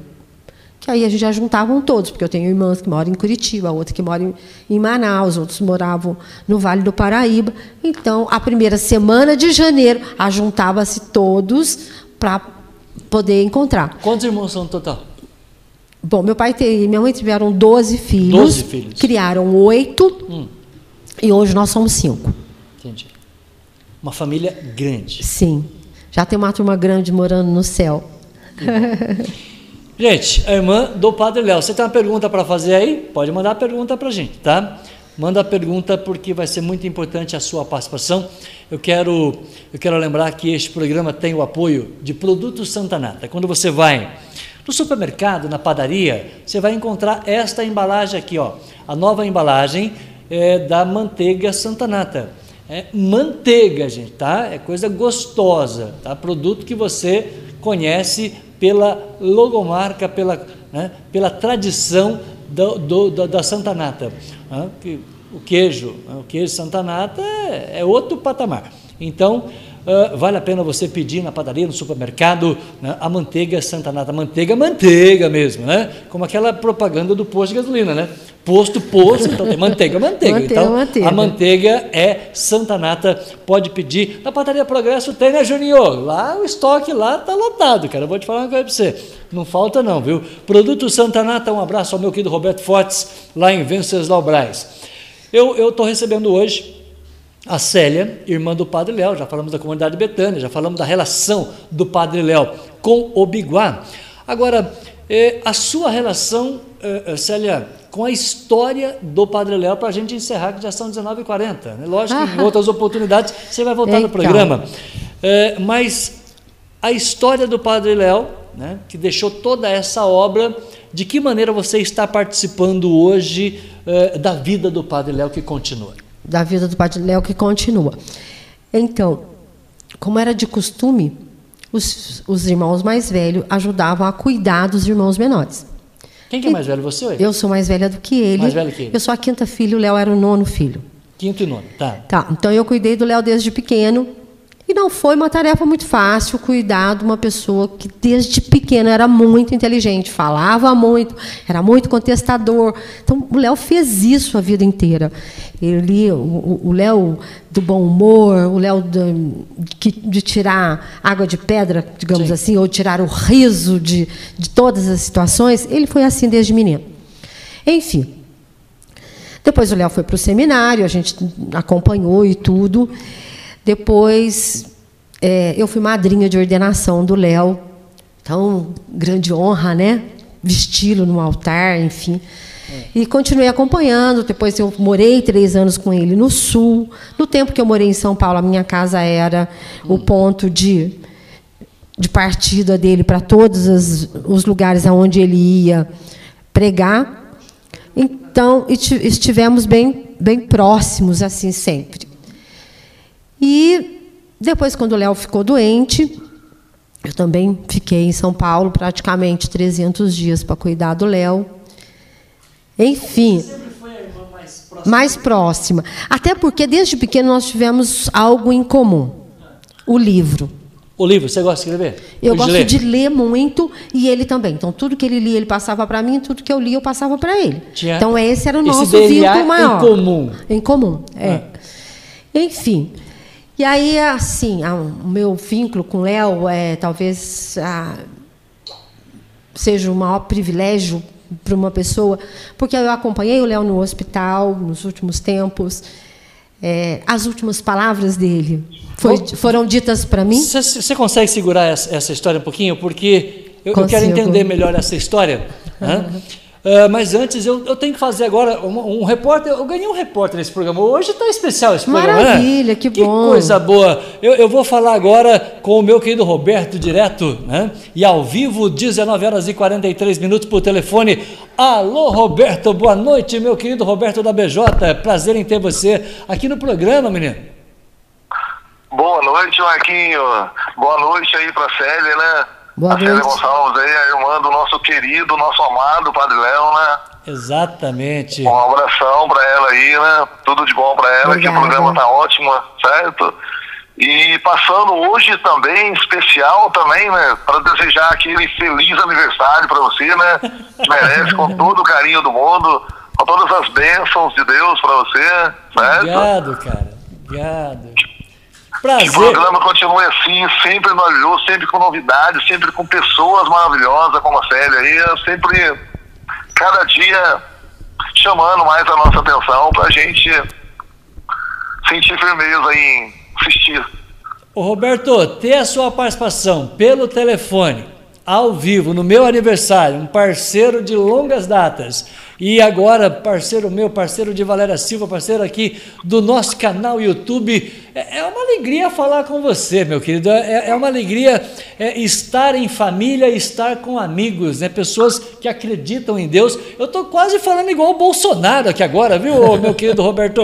Que aí a gente já juntavam todos, porque eu tenho irmãs que moram em Curitiba, outra que mora em- em Manaus, outros moravam no Vale do Paraíba. Então, a primeira semana de janeiro, ajuntava-se todos para poder encontrar. Quantos irmãos são no total? Bom, meu pai e minha mãe tiveram 12 filhos. 12 filhos. Criaram oito. Hum. E hoje nós somos cinco. Entendi. Uma família grande. Sim. Já tem uma turma grande morando no céu. Gente, a irmã do Padre Léo, você tem uma pergunta para fazer aí? Pode mandar a pergunta para a gente, tá? Manda a pergunta porque vai ser muito importante a sua participação. Eu quero, eu quero lembrar que este programa tem o apoio de Produtos Santanata. Quando você vai no supermercado, na padaria, você vai encontrar esta embalagem aqui, ó, a nova embalagem é, da manteiga Santanata. É manteiga, gente, tá? É coisa gostosa, tá? Produto que você conhece pela logomarca, pela, né, pela tradição do, do, do- da Santa Nata. né, o queijo, né, o queijo Santa Nata é, é outro patamar. Então, ah, vale a pena você pedir na padaria, no supermercado, né, a manteiga Santa Nata. Manteiga, manteiga mesmo, né? Como aquela propaganda do posto de gasolina, né? Posto, posto, então tem manteiga, manteiga. Manteiga, então, manteiga. a manteiga é Santa Nata, pode pedir. Na Padaria Progresso tem, né, Juninho? Lá o estoque lá tá lotado, cara. Eu vou te falar uma coisa para você. Não falta não, viu? Produto Santa Nata, um abraço ao meu querido Roberto Fortes, lá em Venceslau Braz. Eu estou recebendo hoje a Célia, irmã do Padre Léo, já falamos da comunidade de Betânia, já falamos da relação do Padre Léo com o Biguá. Agora, é, a sua relação, é, é, Célia, com a história do Padre Léo, para a gente encerrar, que já são 19h40. Né? Lógico que em outras oportunidades você vai voltar no programa. É, mas a história do Padre Léo, né, que deixou toda essa obra, de que maneira você está participando hoje da vida do Padre Léo que continua? Da vida do Padre Léo que continua. Então, como era de costume, os, os irmãos mais velhos ajudavam a cuidar dos irmãos menores. Quem que é mais velho, você ou ele? Eu sou mais velha do que ele. Mais velho que ele. Eu sou a quinta filha, o Léo era o nono filho. Quinto e nono, tá. Tá, então eu cuidei do Léo desde pequeno. E não foi uma tarefa muito fácil cuidar de uma pessoa que desde pequena era muito inteligente, falava muito, era muito contestador. Então o Léo fez isso a vida inteira. Ele, o Léo do bom humor, o Léo de, de, tirar água de pedra, digamos Sim. assim, ou tirar o riso de, de todas as situações, ele foi assim desde menino. Enfim. Depois o Léo foi para o seminário, a gente acompanhou e tudo. Depois, é, eu fui madrinha de ordenação do Léo. Então, grande honra, né? Vesti-lo no altar, enfim. É. E continuei acompanhando. Depois, eu morei três anos com ele no Sul. No tempo que eu morei em São Paulo, a minha casa era o ponto de, de partida dele para todos os, os lugares aonde ele ia pregar. Então, estivemos bem, bem próximos, assim, sempre. E depois, quando o Léo ficou doente, eu também fiquei em São Paulo praticamente 300 dias para cuidar do Léo. Enfim. Sempre foi a irmã mais próxima. Mais próxima. Até porque desde pequeno nós tivemos algo em comum: o livro. O livro, você gosta de escrever? Eu gosto de ler. de ler muito e ele também. Então, tudo que ele lia, ele passava para mim, tudo que eu lia, eu passava para ele. Tinha então, esse era o nosso vínculo maior. Em comum. Em comum, é. Ah. Enfim. E aí, assim, o meu vínculo com o Léo é talvez ah, seja o maior privilégio para uma pessoa, porque eu acompanhei o Léo no hospital nos últimos tempos. É, as últimas palavras dele foi, foram ditas para mim. Você consegue segurar essa, essa, história um pouquinho? Porque eu, eu quero entender melhor essa história. Uhum. Uh, mas antes, eu, eu, tenho que fazer agora um, um, repórter. Eu ganhei um repórter nesse programa. Hoje está especial esse programa. Né? Maravilha, né? que bom. Que coisa boa. Eu, eu, vou falar agora com o meu querido Roberto, direto, né? E ao vivo, 19 horas e 43 minutos por telefone. Alô, Roberto, boa noite, meu querido Roberto da BJ. Prazer em ter você aqui no programa, menino. Boa noite, Marquinho. Boa noite aí para a Célia, né? Boa a noite. Gonçalves aí, a irmã do nosso querido, nosso amado Padre Léo, né? Exatamente. Um abração para ela aí, né? Tudo de bom para ela, Obrigada. que o programa tá ótimo, certo? E passando hoje também, especial também, né? Para desejar aquele feliz aniversário para você, né? Que merece com todo o carinho do mundo, com todas as bênçãos de Deus para você, certo? Obrigado, cara. Obrigado. Prazer. Que o programa continue assim, sempre maravilhoso, sempre com novidades, sempre com pessoas maravilhosas como a Célia aí, sempre, cada dia, chamando mais a nossa atenção para a gente sentir firmeza em assistir. Ô Roberto, ter a sua participação pelo telefone, ao vivo, no meu aniversário, um parceiro de longas datas e agora, parceiro meu, parceiro de Valéria Silva, parceiro aqui do nosso canal YouTube, é, é uma alegria falar com você, meu querido. É, é uma alegria é, estar em família, estar com amigos, né? pessoas que acreditam em Deus. Eu estou quase falando igual o Bolsonaro aqui agora, viu, meu querido Roberto?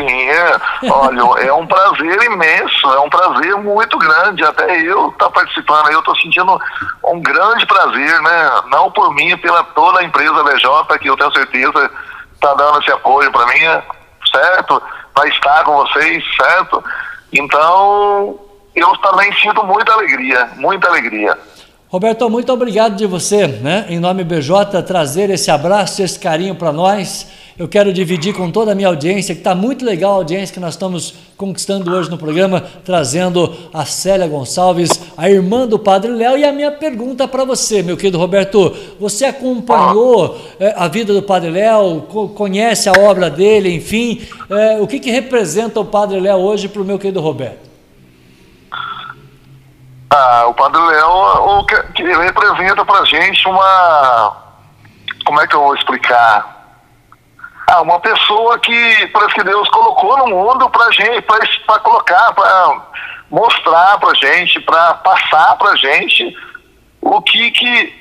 Sim, é, olha, é um prazer imenso, é um prazer muito grande. Até eu estar tá participando, eu estou sentindo um grande prazer, né? Não por mim, pela toda a empresa BJ, que eu tenho certeza está dando esse apoio para mim, certo? Para estar com vocês, certo? Então, eu também sinto muita alegria, muita alegria. Roberto, muito obrigado de você, né? Em nome BJ, trazer esse abraço, esse carinho para nós eu quero dividir com toda a minha audiência, que está muito legal a audiência que nós estamos conquistando hoje no programa, trazendo a Célia Gonçalves, a irmã do Padre Léo. E a minha pergunta para você, meu querido Roberto: você acompanhou é, a vida do Padre Léo, conhece a obra dele, enfim, é, o que, que representa o Padre Léo hoje para o meu querido Roberto? Ah, o Padre Léo, o que, representa pra gente uma. Como é que eu vou explicar? Ah, uma pessoa que parece que Deus colocou no mundo pra gente, pra colocar, pra mostrar pra gente, pra passar pra gente o que, que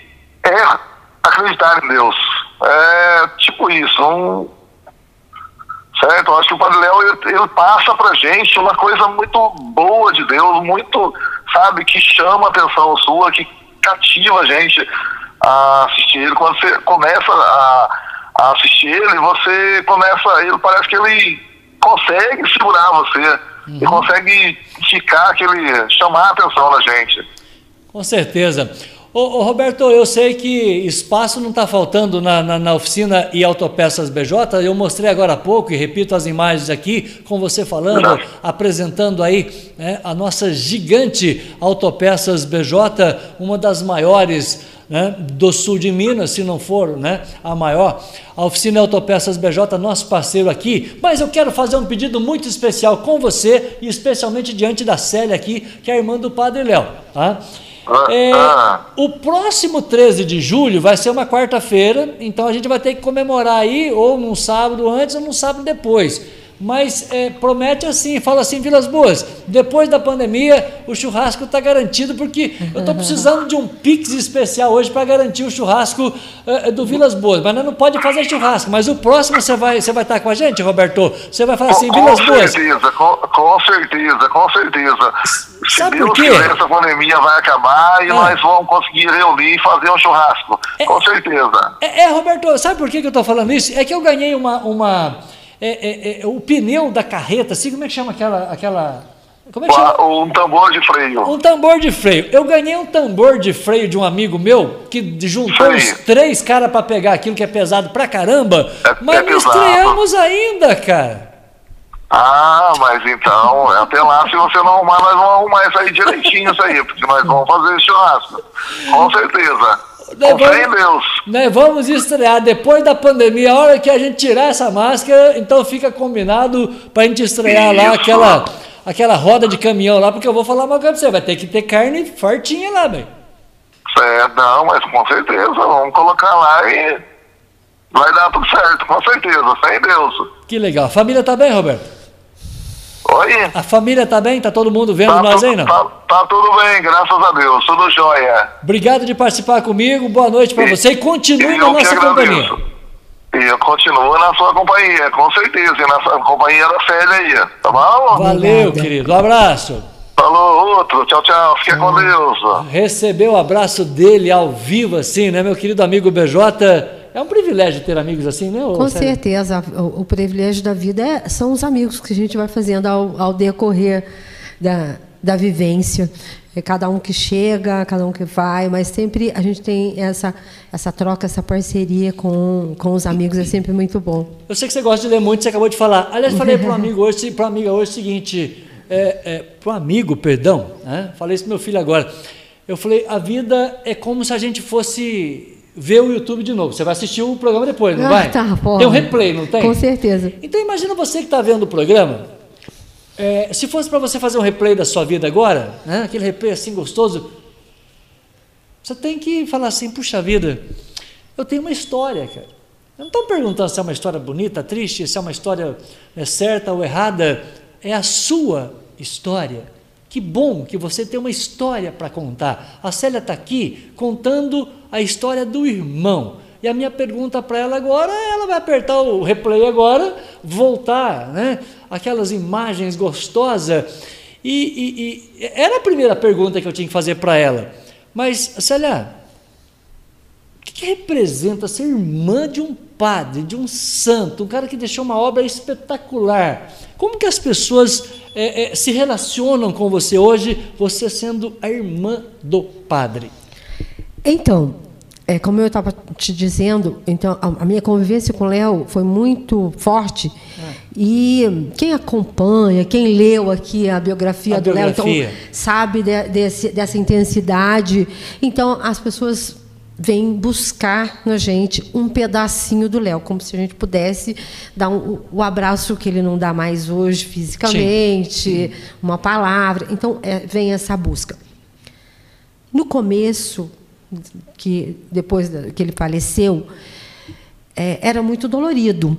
é acreditar em Deus. É tipo isso, um, certo? Eu acho que o Padre Léo ele, ele passa pra gente uma coisa muito boa de Deus, muito, sabe, que chama a atenção sua, que cativa a gente a assistir. Quando você começa a, a assistir ele, você começa, ele parece que ele consegue segurar você, uhum. ele consegue ficar aquele, chamar a atenção da gente. Com certeza. Ô, ô, Roberto, eu sei que espaço não está faltando na, na, na, oficina e autopeças BJ. Eu mostrei agora há pouco e repito as imagens aqui com você falando, apresentando aí né, a nossa gigante autopeças BJ, uma das maiores né, do sul de Minas, se não for né, a maior. A oficina Autopeças BJ, nosso parceiro aqui. Mas eu quero fazer um pedido muito especial com você e especialmente diante da Célia aqui, que é a irmã do Padre Léo. Tá? Ah, é, ah. O próximo 13 de julho vai ser uma quarta-feira, então a gente vai ter que comemorar aí, ou num sábado antes ou num sábado depois mas é, promete assim, fala assim, Vilas Boas, depois da pandemia o churrasco está garantido, porque eu estou precisando de um Pix especial hoje para garantir o churrasco é, do Vilas Boas, mas não pode fazer churrasco, mas o próximo você vai, você vai estar com a gente, Roberto? Você vai falar assim, com, Vilas Boas... Certeza, com, com certeza, com certeza. Sabe Se Deus por quê? Quiser, essa pandemia vai acabar e é. nós vamos conseguir reunir e fazer um churrasco, é, com certeza. É, é, Roberto, sabe por que, que eu estou falando isso? É que eu ganhei uma... uma é, é, é, o pneu da carreta, assim, como é que chama aquela. aquela como é que chama? Um tambor de freio. Um tambor de freio. Eu ganhei um tambor de freio de um amigo meu que juntou uns três caras para pegar aquilo que é pesado pra caramba, é, mas é não estreamos ainda, cara. Ah, mas então, até lá, se você não arrumar, nós vamos arrumar isso aí direitinho, isso aí, porque nós vamos fazer esse churrasco. Com certeza. Vamos. Nós vamos estrear depois da pandemia, a hora que a gente tirar essa máscara, então fica combinado para a gente estrear Isso. lá aquela, aquela roda de caminhão lá, porque eu vou falar uma coisa pra você, vai ter que ter carne fortinha lá, velho. É, não, mas com certeza, vamos colocar lá e vai dar tudo certo, com certeza, sem Deus. Que legal. A família tá bem, Roberto? Oi? A família tá bem? Tá todo mundo vendo tá nós aí, não? Tá, tá, tudo bem, graças a Deus, tudo jóia. Obrigado de participar comigo, boa noite para você e continue na nossa companhia. E eu continuo na sua companhia, com certeza, e na companhia da Célia aí, tá bom? Valeu, querido, um abraço. Falou, outro, tchau, tchau, fica com Deus. Recebeu o abraço dele ao vivo assim, né, meu querido amigo BJ? É um privilégio ter amigos assim, né? Com certeza. O, o, privilégio da vida é, são os amigos que a gente vai fazendo ao, ao decorrer da, da vivência. É cada um que chega, cada um que vai, mas sempre a gente tem essa, essa troca, essa parceria com, com os amigos, é sempre muito bom. Eu sei que você gosta de ler muito, você acabou de falar. Aliás, falei para um amigo hoje, para amiga hoje o seguinte, é, é, para um amigo, perdão, né? falei isso para meu filho agora. Eu falei, a vida é como se a gente fosse ver o YouTube de novo. Você vai assistir o programa depois, não ah, vai? Tá, tem um replay, não tem? Com certeza. Então imagina você que está vendo o programa. É, se fosse para você fazer um replay da sua vida agora, né, aquele replay assim gostoso, você tem que falar assim, puxa vida, eu tenho uma história, cara. Eu não estou perguntando se é uma história bonita, triste, se é uma história é, certa ou errada. É a sua história. Que bom que você tem uma história para contar. A Célia está aqui contando a história do irmão. E a minha pergunta para ela agora, ela vai apertar o replay agora, voltar, né? Aquelas imagens gostosas. E, e, e era a primeira pergunta que eu tinha que fazer para ela. Mas, Célia, o que, que representa ser irmã de um padre, de um santo, um cara que deixou uma obra espetacular? Como que as pessoas é, é, se relacionam com você hoje, você sendo a irmã do padre? Então, é, como eu estava te dizendo, então a, minha convivência com o Léo foi muito forte. É. E quem acompanha, quem leu aqui a biografia a do Léo, então, sabe de, desse, dessa intensidade. Então, as pessoas vêm buscar na gente um pedacinho do Léo, como se a gente pudesse dar um, o abraço que ele não dá mais hoje fisicamente, Sim. Sim. uma palavra. Então, é, vem essa busca. No começo, que depois que ele faleceu, é, era muito dolorido.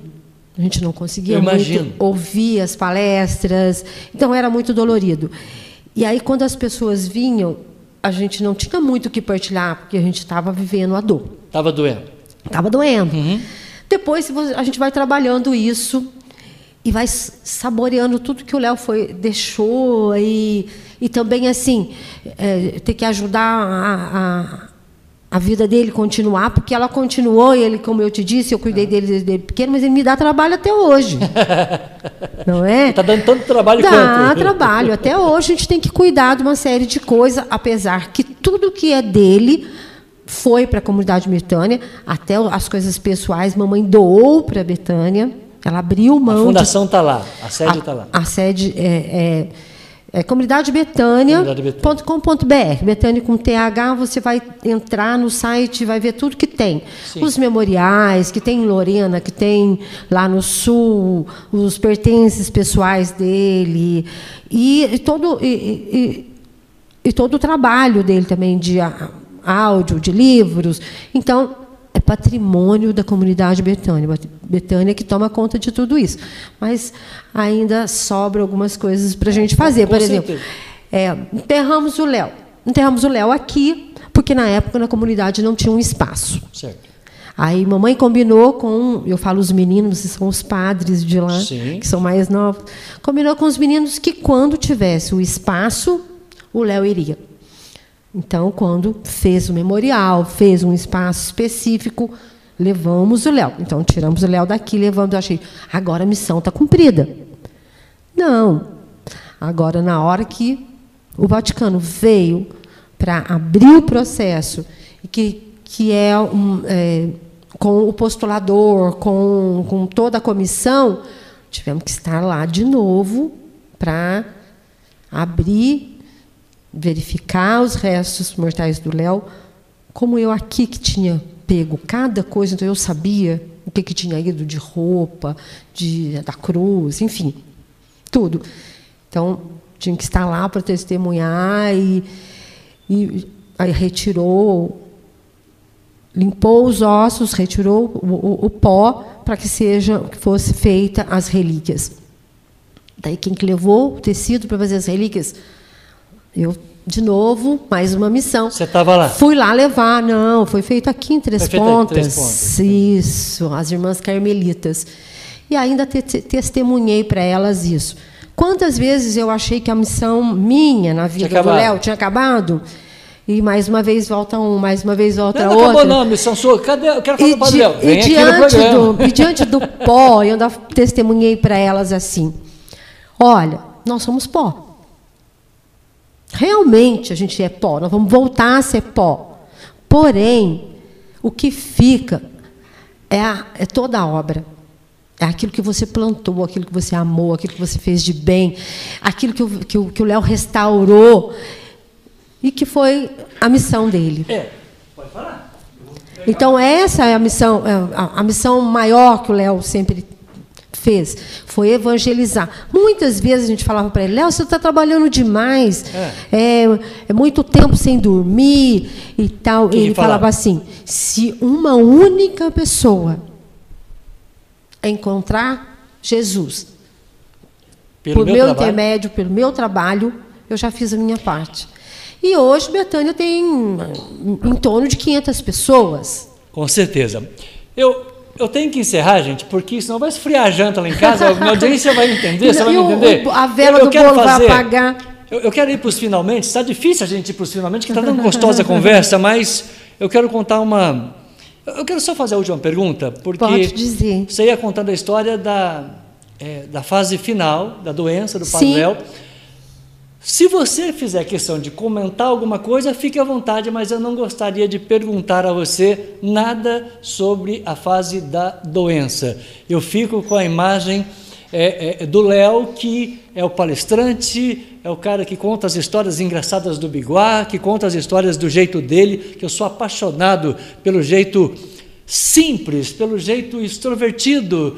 A gente não conseguia muito ouvir as palestras, então era muito dolorido. E aí, quando as pessoas vinham, a gente não tinha muito o que partilhar, porque a gente estava vivendo a dor. Estava doendo. Estava doendo. Uhum. Depois a gente vai trabalhando isso e vai saboreando tudo que o Léo foi deixou e, e também assim é, ter que ajudar a, a vida dele continuar, porque ela continuou, e ele, como eu te disse, eu cuidei dele desde pequeno, mas ele me dá trabalho até hoje. Não é? Está dando tanto trabalho dá quanto. Dá trabalho. Até hoje a gente tem que cuidar de uma série de coisas, apesar que tudo que é dele foi para a comunidade Betânia, até as coisas pessoais, mamãe doou para a Betânia. Ela abriu mão. A fundação está lá, a sede está lá. A sede é, é é comunidadebetânia.com.br. Betânia com TH, você vai entrar no site, vai ver tudo que tem. Sim. Os memoriais, que tem em Lorena, que tem lá no sul, os pertences pessoais dele, e, e todo, e, e, e, todo o trabalho dele também de áudio, de livros. Então, patrimônio da comunidade Betânia. Betânia que toma conta de tudo isso. Mas ainda sobra algumas coisas para a gente fazer. Por exemplo, é, enterramos o Léo. Enterramos o Léo aqui, porque na época na comunidade não tinha um espaço. Certo. Aí mamãe combinou com, eu falo os meninos, são os padres de lá, Sim. que são mais novos, combinou com os meninos que quando tivesse o espaço, o Léo iria. Então, quando fez o memorial, fez um espaço específico, levamos o Léo. Então, tiramos o Léo daqui, levamos. Eu achei, agora a missão está cumprida. Não. Agora, na hora que o Vaticano veio para abrir o processo, que, que é, um, é com o postulador, com, com toda a comissão, tivemos que estar lá de novo para abrir verificar os restos mortais do Léo, como eu aqui que tinha pego cada coisa, então eu sabia o que, que tinha ido de roupa, de, da cruz, enfim, tudo. Então, tinha que estar lá para testemunhar e, e aí retirou, limpou os ossos, retirou o, o, o pó para que seja que fosse feita as relíquias. Daí quem que levou o tecido para fazer as relíquias? Eu, de novo, mais uma missão. Você estava lá? Fui lá levar, não, foi feito aqui em Três, Pontas. Três Pontas. Isso, as irmãs carmelitas. E ainda te testemunhei para elas isso. Quantas vezes eu achei que a missão minha na vida do Léo tinha acabado? E mais uma vez volta um, mais uma vez volta não, não outra. Acabou, não, missão sua. Cadê? Eu quero falar e do Padre Léo. Vem e, diante do, e diante do pó, eu ainda testemunhei para elas assim: olha, nós somos pó. Realmente a gente é pó, nós vamos voltar a ser pó. Porém, o que fica é, a, é toda a obra. É aquilo que você plantou, aquilo que você amou, aquilo que você fez de bem, aquilo que o, que o, que o Léo restaurou e que foi a missão dele. É, pode falar. Então, essa é a missão, é, a, a missão maior que o Léo sempre fez foi evangelizar. Muitas vezes a gente falava para ele, Léo, você está trabalhando demais, é. É, é. muito tempo sem dormir e tal. Que ele falava assim: se uma única pessoa encontrar Jesus pelo por meu, meu intermédio, pelo meu trabalho, eu já fiz a minha parte. E hoje Betânia tem em torno de 500 pessoas. Com certeza. Eu, eu tenho que encerrar, gente, porque senão vai esfriar a janta lá em casa, a minha audiência vai entender, você vai me entender. a vela eu, eu do bolo fazer, vai apagar. Eu, eu, quero ir para os finalmente, está difícil a gente ir para os finalmente, que está tão gostosa a conversa, mas eu quero contar uma... Eu quero só fazer a última pergunta, porque Pode dizer. você ia contando a história da, é, da fase final da doença do Padre Léo. Se você fizer questão de comentar alguma coisa, fique à vontade, mas eu não gostaria de perguntar a você nada sobre a fase da doença. Eu fico com a imagem é, é, do Léo, que é o palestrante, é o cara que conta as histórias engraçadas do Biguá, que conta as histórias do jeito dele, que eu sou apaixonado pelo jeito simples, pelo jeito extrovertido,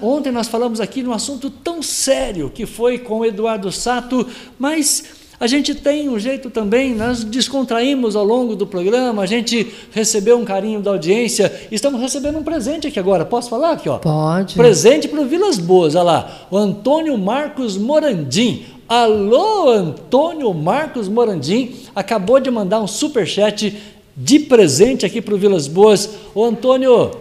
Ontem nós falamos aqui num assunto tão sério que foi com o Eduardo Sato, mas A gente tem um jeito também, nós descontraímos ao longo do programa, a gente recebeu um carinho da audiência, estamos recebendo um presente aqui agora. Posso falar aqui, ó? Pode. Presente para o Vilas Boas, olha lá. O Antônio Marcos Morandim. Alô, Antônio Marcos Morandim, acabou de mandar um super chat de presente aqui para o Vilas Boas. Ô Antônio,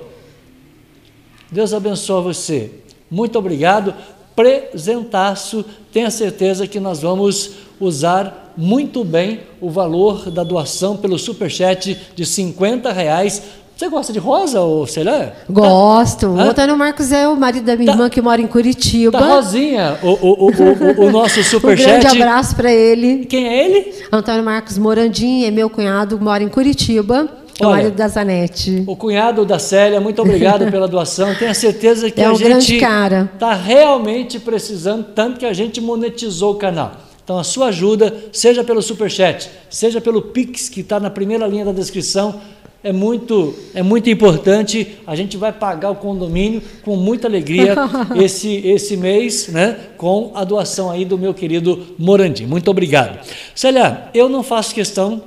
Deus abençoe você. Muito obrigado. Presentaço. Tenha certeza que nós vamos usar muito bem o valor da doação pelo superchat de 50 reais. Você gosta de rosa, ou sei lá? Gosto. Tá. O Antônio Marcos é o marido da minha tá. irmã que mora em Curitiba. Tá rosinha o, o, o, o, o nosso superchat. um grande abraço para ele. Quem é ele? Antônio Marcos Morandim, é meu cunhado, mora em Curitiba. É o marido da Zanete. O cunhado da Célia, muito obrigado pela doação. Tenho certeza que é a um gente está realmente precisando, tanto que a gente monetizou o canal. Então, a sua ajuda, seja pelo Superchat, seja pelo Pix, que está na primeira linha da descrição, é muito, é muito importante. A gente vai pagar o condomínio com muita alegria esse, esse mês, né? Com a doação aí do meu querido Morandi. Muito obrigado. Célia, eu não faço questão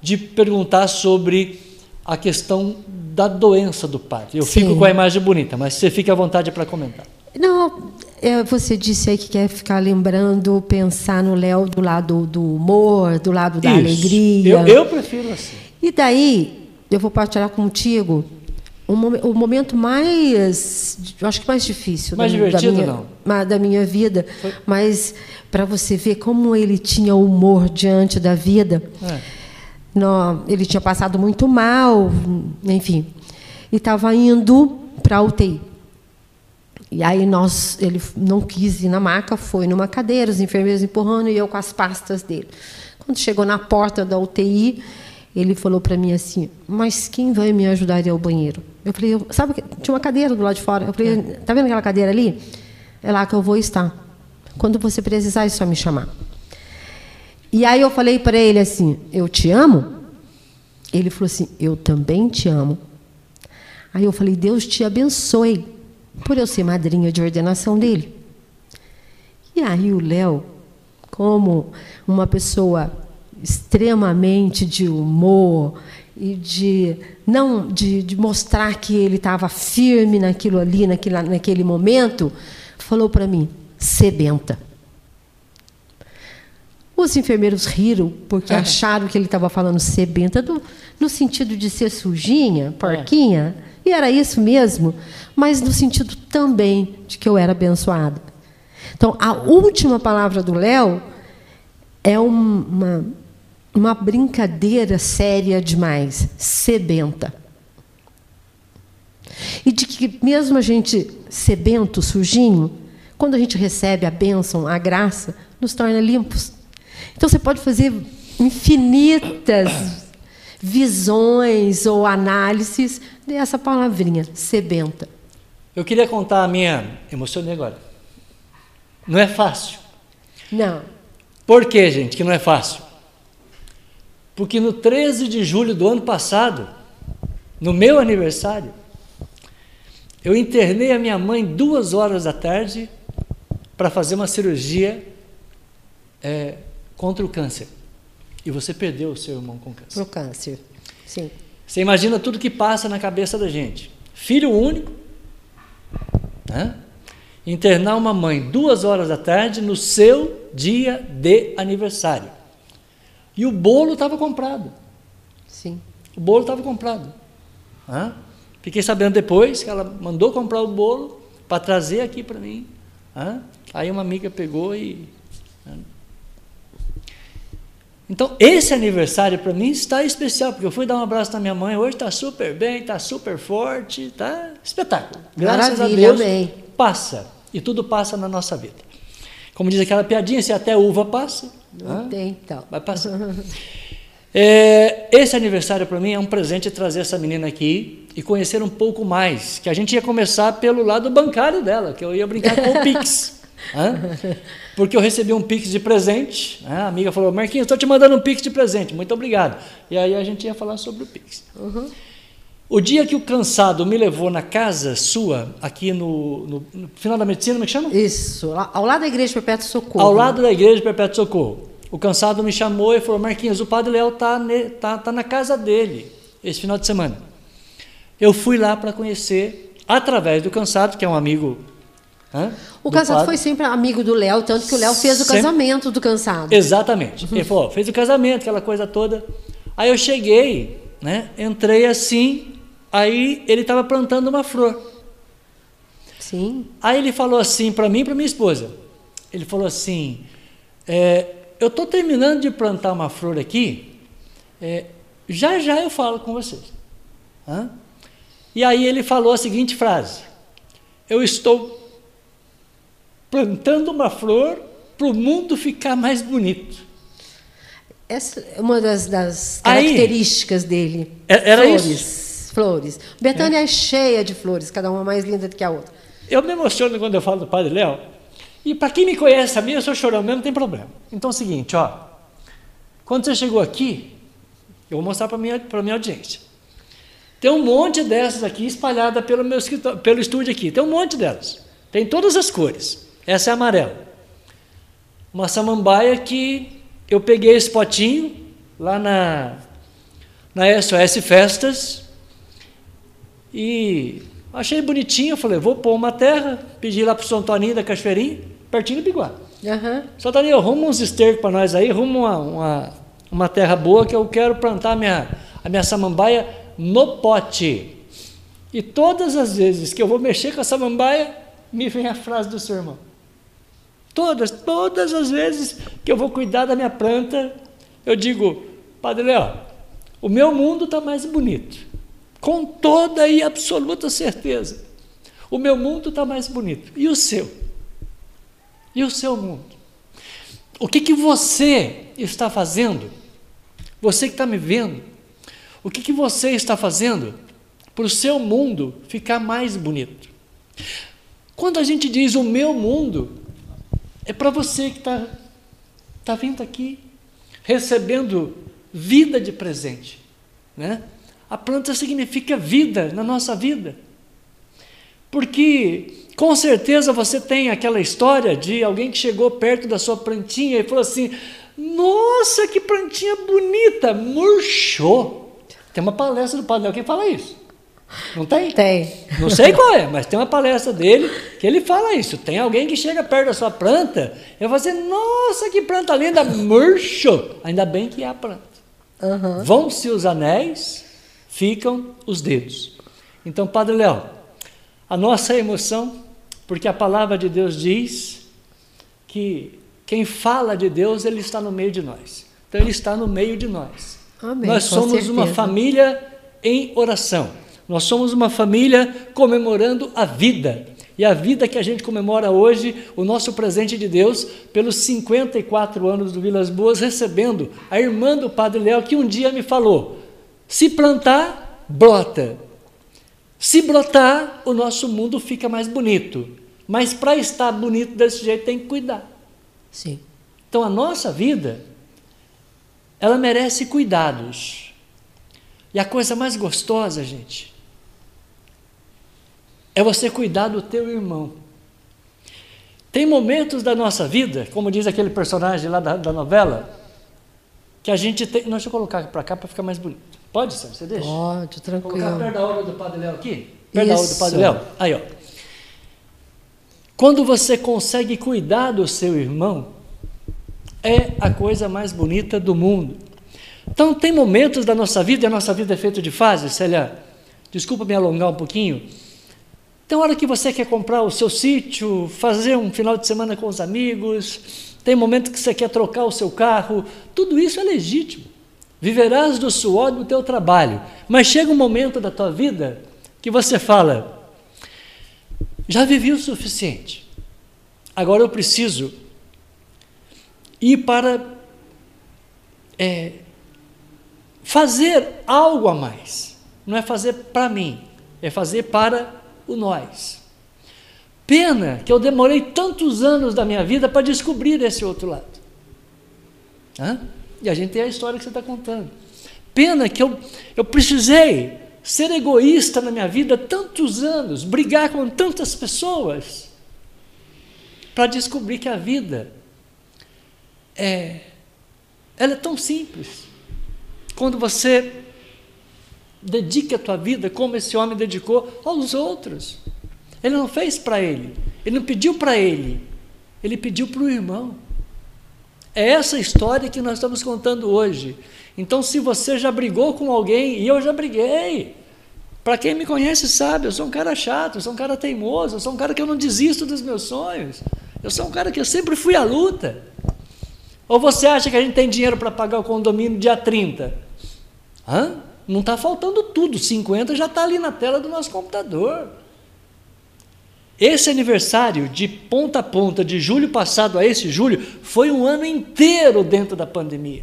de perguntar sobre a questão da doença do padre. Eu Sim. fico com a imagem bonita, mas você fica à vontade para comentar. Não, é, você disse aí que quer ficar lembrando, pensar no Léo do lado do humor, do lado da Isso. alegria. Eu, eu, prefiro assim. E daí, eu vou partilhar contigo um, o momento mais, eu acho que mais difícil mais da, divertido, da, minha, da minha vida, Foi. mas para você ver como ele tinha humor diante da vida. É. No, ele tinha passado muito mal, enfim, e estava indo para a UTI. E aí nós, ele não quis ir na maca, foi numa cadeira, os enfermeiros empurrando e eu com as pastas dele. Quando chegou na porta da UTI, ele falou para mim assim: "Mas quem vai me ajudar a ir ao banheiro?" Eu falei: "Sabe que tinha uma cadeira do lado de fora?" Eu falei: "Tá vendo aquela cadeira ali? É lá que eu vou estar. Quando você precisar, é só me chamar." E aí eu falei para ele assim: "Eu te amo?" Ele falou assim: "Eu também te amo." Aí eu falei: "Deus te abençoe." por eu ser madrinha de ordenação dele. E aí o Léo, como uma pessoa extremamente de humor e de não de, de mostrar que ele estava firme naquilo ali, naquele, naquele momento, falou para mim: sebenta. Os enfermeiros riram porque é. acharam que ele estava falando sebenta do, no sentido de ser sujinha, porquinha. É. E era isso mesmo, mas no sentido também de que eu era abençoada. Então, a última palavra do Léo é uma, uma brincadeira séria demais, sebenta. E de que, mesmo a gente sebento, sujinho, quando a gente recebe a bênção, a graça, nos torna limpos. Então, você pode fazer infinitas visões ou análises dessa palavrinha, sebenta. Eu queria contar a minha. Emocionei agora. Não é fácil. Não. Por que, gente, que não é fácil? Porque no 13 de julho do ano passado, no meu aniversário, eu internei a minha mãe duas horas da tarde para fazer uma cirurgia é, contra o câncer. E você perdeu o seu irmão com câncer. Pro câncer, sim. Você imagina tudo que passa na cabeça da gente. Filho único, né? internar uma mãe duas horas da tarde no seu dia de aniversário. E o bolo estava comprado. Sim. O bolo estava comprado. Né? Fiquei sabendo depois que ela mandou comprar o bolo para trazer aqui para mim. Né? Aí uma amiga pegou e? Então, esse aniversário para mim está especial, porque eu fui dar um abraço na minha mãe, hoje está super bem, está super forte, está espetáculo. Graças Maravilha, a Deus, bem. passa. E tudo passa na nossa vida. Como diz aquela piadinha, se até uva passa, não tem, então. vai passar. é, esse aniversário para mim é um presente trazer essa menina aqui e conhecer um pouco mais, que a gente ia começar pelo lado bancário dela, que eu ia brincar com o Pix. Porque eu recebi um Pix de presente. Né? A amiga falou: Marquinhos, estou te mandando um Pix de presente, muito obrigado. E aí a gente ia falar sobre o Pix. Uhum. O dia que o cansado me levou na casa sua, aqui no, no, no final da medicina, como é que chama? Isso, ao lado da igreja Perpétuo Socorro. Ao lado da igreja Perpétuo Socorro. o cansado me chamou e falou: Marquinhos, o Padre Léo está tá, tá na casa dele esse final de semana. Eu fui lá para conhecer, através do cansado, que é um amigo. Hã, o cansado padre. foi sempre amigo do Léo, tanto que o Léo fez o sempre... casamento do cansado. Exatamente. Uhum. Ele falou: fez o casamento, aquela coisa toda. Aí eu cheguei, né, entrei assim, aí ele estava plantando uma flor. Sim. Aí ele falou assim para mim e para minha esposa. Ele falou assim: é, eu estou terminando de plantar uma flor aqui, é, já já eu falo com vocês. Hã? E aí ele falou a seguinte frase: Eu estou plantando uma flor para o mundo ficar mais bonito. Essa é uma das, das características aí, dele. É, era flores, isso? Flores. Betânia é. é cheia de flores, cada uma mais linda do que a outra. Eu me emociono quando eu falo do Padre Léo, e para quem me conhece a mim, eu sou chorão mesmo, não tem problema. Então é o seguinte, ó. Quando você chegou aqui, eu vou mostrar para a minha, minha audiência. Tem um monte dessas aqui espalhada pelo, meu pelo estúdio aqui. Tem um monte delas. Tem todas as cores. Essa é amarela. Uma samambaia que eu peguei esse potinho lá na, na SOS Festas e achei bonitinho. Falei, vou pôr uma terra. Pedi lá para o São Toninho da Cachoeirinha pertinho do Biguá. Uhum. Só Toninho, arruma uns estercos para nós aí, arruma uma, uma, uma, terra boa que eu quero plantar a minha, a minha samambaia no pote. E todas as vezes que eu vou mexer com a samambaia, me vem a frase do seu irmão. Todas, todas as vezes que eu vou cuidar da minha planta, eu digo, Padre Léo, o meu mundo está mais bonito. Com toda e absoluta certeza. O meu mundo está mais bonito. E o seu? E o seu mundo? O que, que você está fazendo? Você que está me vendo, o que, que você está fazendo para o seu mundo ficar mais bonito? Quando a gente diz o meu mundo, é para você que está tá vindo aqui, recebendo vida de presente. Né? A planta significa vida na nossa vida. Porque com certeza você tem aquela história de alguém que chegou perto da sua plantinha e falou assim: Nossa, que plantinha bonita, murchou. Tem uma palestra do Padre que fala isso. Não tem? Tem. Não sei qual é, mas tem uma palestra dele que ele fala isso. Tem alguém que chega perto da sua planta e vai dizer: Nossa, que planta linda, murchou. Ainda bem que é a planta. Uhum. Vão-se os anéis, ficam os dedos. Então, Padre Léo, a nossa emoção, porque a palavra de Deus diz que quem fala de Deus, ele está no meio de nós. Então, ele está no meio de nós. Amém, nós somos uma família em oração. Nós somos uma família comemorando a vida. E a vida que a gente comemora hoje, o nosso presente de Deus, pelos 54 anos do Vilas Boas, recebendo a irmã do Padre Léo, que um dia me falou: se plantar, brota. Se brotar, o nosso mundo fica mais bonito. Mas para estar bonito desse jeito tem que cuidar. Sim. Então a nossa vida, ela merece cuidados. E a coisa mais gostosa, gente, é você cuidar do teu irmão. Tem momentos da nossa vida, como diz aquele personagem lá da, da novela, que a gente tem. Não, deixa eu colocar para cá para ficar mais bonito. Pode, Sam? Você deixa? Pode, tranquilo. Colocar perto da obra do Padre Léo aqui? Perto Isso. da obra do Padre Léo? Aí, ó. Quando você consegue cuidar do seu irmão, é a coisa mais bonita do mundo. Então, tem momentos da nossa vida, e a nossa vida é feita de fases, Célia. Desculpa me alongar um pouquinho. Tem hora que você quer comprar o seu sítio, fazer um final de semana com os amigos, tem momento que você quer trocar o seu carro, tudo isso é legítimo. Viverás do suor do teu trabalho. Mas chega um momento da tua vida que você fala: já vivi o suficiente. Agora eu preciso ir para é, fazer algo a mais. Não é fazer para mim, é fazer para o nós. Pena que eu demorei tantos anos da minha vida para descobrir esse outro lado. Hã? E a gente tem a história que você está contando. Pena que eu, eu precisei ser egoísta na minha vida tantos anos, brigar com tantas pessoas, para descobrir que a vida é Ela é tão simples. Quando você dedica a tua vida como esse homem dedicou aos outros. Ele não fez para ele, ele não pediu para ele, ele pediu para o irmão. É essa história que nós estamos contando hoje. Então, se você já brigou com alguém, e eu já briguei, para quem me conhece sabe, eu sou um cara chato, eu sou um cara teimoso, eu sou um cara que eu não desisto dos meus sonhos. Eu sou um cara que eu sempre fui à luta. Ou você acha que a gente tem dinheiro para pagar o condomínio dia 30? Hã? Não está faltando tudo, 50 já está ali na tela do nosso computador. Esse aniversário de ponta a ponta, de julho passado a esse julho, foi um ano inteiro dentro da pandemia.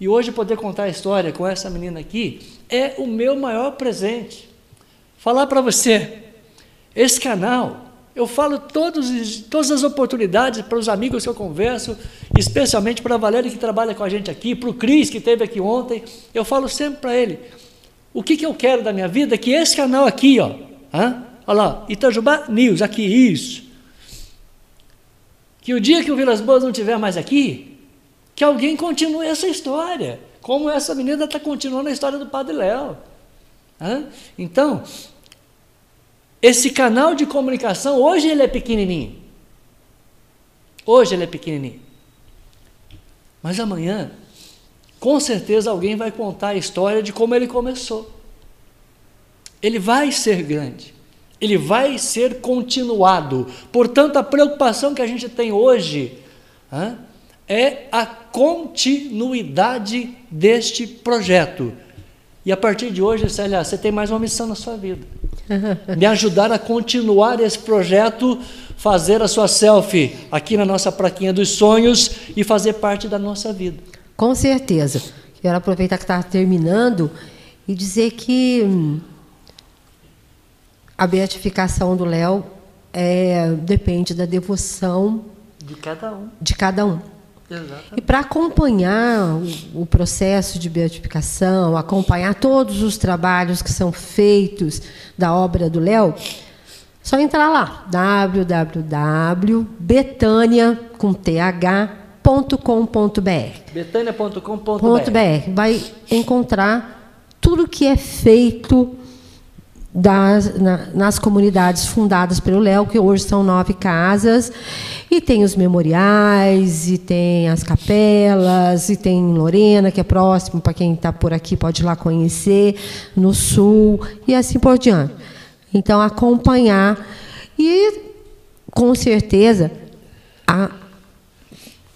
E hoje poder contar a história com essa menina aqui é o meu maior presente. Falar para você, esse canal eu falo todos, todas as oportunidades para os amigos que eu converso, especialmente para a Valéria que trabalha com a gente aqui, para o Cris que esteve aqui ontem. Eu falo sempre para ele: o que, que eu quero da minha vida? É que esse canal aqui, ó, hein? Olha lá, Itajubá News, aqui, isso. Que o dia que o Vilas Boas não estiver mais aqui, que alguém continue essa história, como essa menina está continuando a história do Padre Léo. Então, esse canal de comunicação, hoje ele é pequenininho. Hoje ele é pequenininho. Mas amanhã, com certeza alguém vai contar a história de como ele começou. Ele vai ser grande. Ele vai ser continuado. Portanto, a preocupação que a gente tem hoje hein, é a continuidade deste projeto. E a partir de hoje, Célia, você tem mais uma missão na sua vida me ajudar a continuar esse projeto, fazer a sua selfie aqui na nossa praquinha dos sonhos e fazer parte da nossa vida. Com certeza. Quero aproveitar que está terminando e dizer que hum, a beatificação do Léo é, depende da devoção de cada um. De cada um. E para acompanhar o, o, processo de beatificação, acompanhar todos os trabalhos que são feitos da obra do Léo, só entrar lá, www.betania.com.br. Betania.com.br. Vai encontrar tudo que é feito das, na, nas comunidades fundadas pelo Léo, que hoje são nove casas, e tem os memoriais, e tem as capelas, e tem Lorena, que é próximo, para quem está por aqui pode ir lá conhecer, no sul, e assim por diante. Então, acompanhar. E, com certeza, a,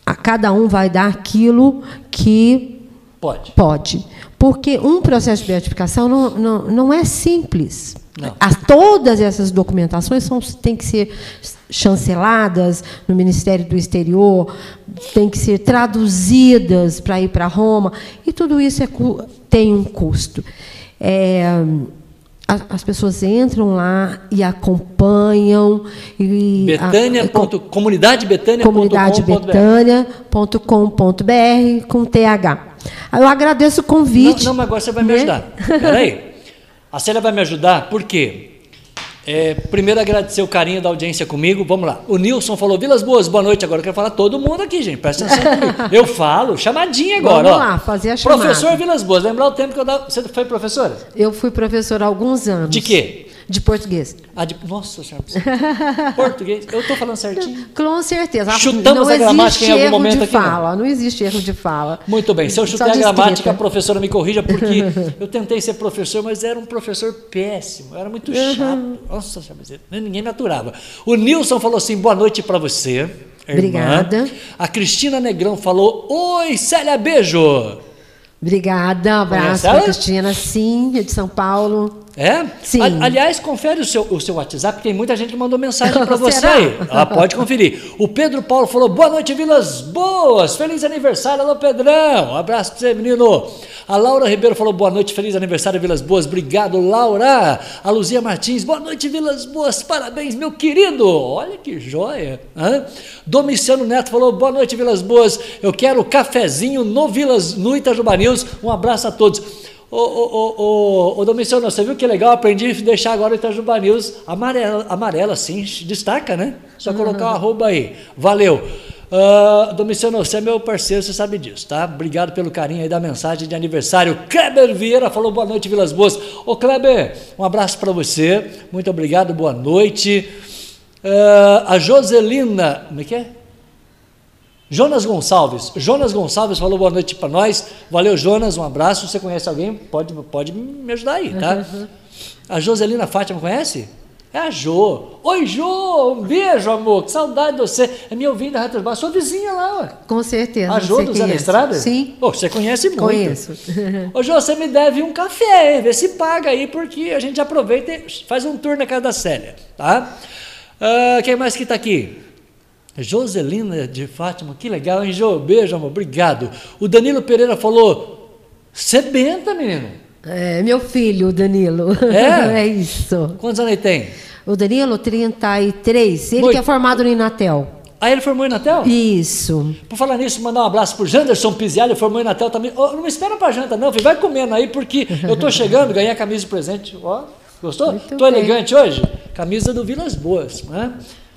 a cada um vai dar aquilo que pode. Pode. Porque um processo de beatificação não, não, não é simples. As, todas essas documentações são, têm que ser chanceladas no Ministério do Exterior, têm que ser traduzidas para ir para Roma, e tudo isso é, tem um custo. É, as pessoas entram lá e acompanham. E Betânia. A, comunidade betânia.com.br com TH. Eu agradeço o convite. Não, não mas agora você vai me né? ajudar. Peraí. A Célia vai me ajudar, por quê? É, primeiro agradecer o carinho da audiência comigo. Vamos lá. O Nilson falou, Vilas Boas, boa noite. Agora eu quero falar todo mundo aqui, gente. Presta atenção comigo. Eu falo, chamadinha agora. Vamos ó. lá, fazer a chamada. Professor Vilas Boas, lembrar o tempo que eu dava. Você foi professora? Eu fui professora há alguns anos. De quê? De português. Ah, de... Nossa senhora. português. Eu estou falando certinho? Com certeza. Chutamos não a gramática em algum momento de aqui. Fala. Não. não existe erro de fala. Muito bem. Se eu chutei a gramática, a professora me corrija, porque eu tentei ser professor, mas era um professor péssimo. Era muito chato. Uhum. Nossa senhora, ninguém me aturava. O Nilson falou assim: boa noite para você. Irmã. Obrigada. A Cristina Negrão falou: Oi, Célia, beijo. Obrigada, um abraço para Cristina, sim, é de São Paulo. É? Sim. aliás, confere o seu, o seu WhatsApp, tem muita gente que mandou mensagem para você aí. Ah, pode conferir. O Pedro Paulo falou: boa noite, Vilas Boas, feliz aniversário, alô Pedrão. Um abraço para você, menino. A Laura Ribeiro falou: boa noite, feliz aniversário, Vilas Boas. Obrigado, Laura. A Luzia Martins, boa noite, Vilas Boas, parabéns, meu querido. Olha que joia. Hã? Domiciano Neto falou: boa noite, Vilas Boas. Eu quero cafezinho no Vilas, no Itajubá News. Um abraço a todos. Ô, ô, ô, ô, Domiciano, você viu que legal? Aprendi a deixar agora o Itajuba News amarela, amarela sim, destaca, né? Só colocar o arroba aí. Valeu. Uh, Domiciano, você é meu parceiro, você sabe disso, tá? Obrigado pelo carinho aí da mensagem de aniversário. Kleber Vieira falou boa noite, Vilas Boas. Ô Kleber, um abraço para você. Muito obrigado, boa noite. Uh, a Joselina, como é que é? Jonas Gonçalves. Jonas Gonçalves falou boa noite para nós. Valeu, Jonas, um abraço. Você conhece alguém? Pode, pode me ajudar aí, tá? A Joselina Fátima conhece? É a Jo. Oi, Jo, um beijo, amor. Que saudade de você. É minha ouvinte da Retrobas, sua vizinha lá, ué. Com certeza. A Jo do Zé da Estrada? Sim. Oh, você conhece muito. Conheço. Ô, Jo, você me deve um café, hein? Vê se paga aí, porque a gente aproveita e faz um tour na casa da Célia, tá? Uh, quem mais que está aqui? Joselina de Fátima, que legal, hein, Jo? Beijo, amor, obrigado. O Danilo Pereira falou: Sebenta, menino. É, meu filho, o Danilo. É? é isso. Quantos anos ele tem? O Danilo, 33. Ele Muito. que é formado no Inatel. Ah, ele formou em Natel? Isso. Por falar nisso, mandar um abraço pro Janderson Piziali, formou em Natel também. Ô, não me espera pra janta, não, filho. vai comendo aí, porque eu tô chegando, ganhei a camisa de presente. Ó, gostou? Muito tô bem. elegante hoje? Camisa do Vilas Boas, né?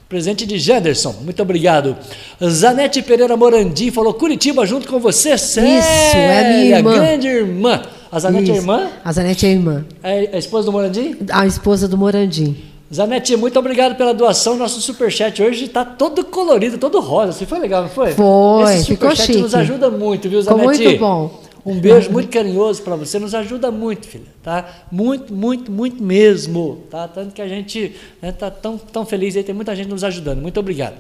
Presente de Janderson, muito obrigado. Zanete Pereira Morandim falou: Curitiba junto com você, Célia, Isso, é minha irmã. grande irmã. A Zanete é Isso. irmã? A Zanete é irmã. É a esposa do Morandim? A esposa do Morandim. Zanete, muito obrigado pela doação. Nosso superchat hoje está todo colorido, todo rosa. Assim, foi legal, não foi? Foi, Esse ficou superchat nos ajuda muito, viu, Ficou Zanete? muito bom. Um beijo muito carinhoso para você, nos ajuda muito, filha, tá? Muito, muito, muito mesmo, tá? Tanto que a gente está tão, tão feliz aí, tem muita gente nos ajudando. Muito obrigado.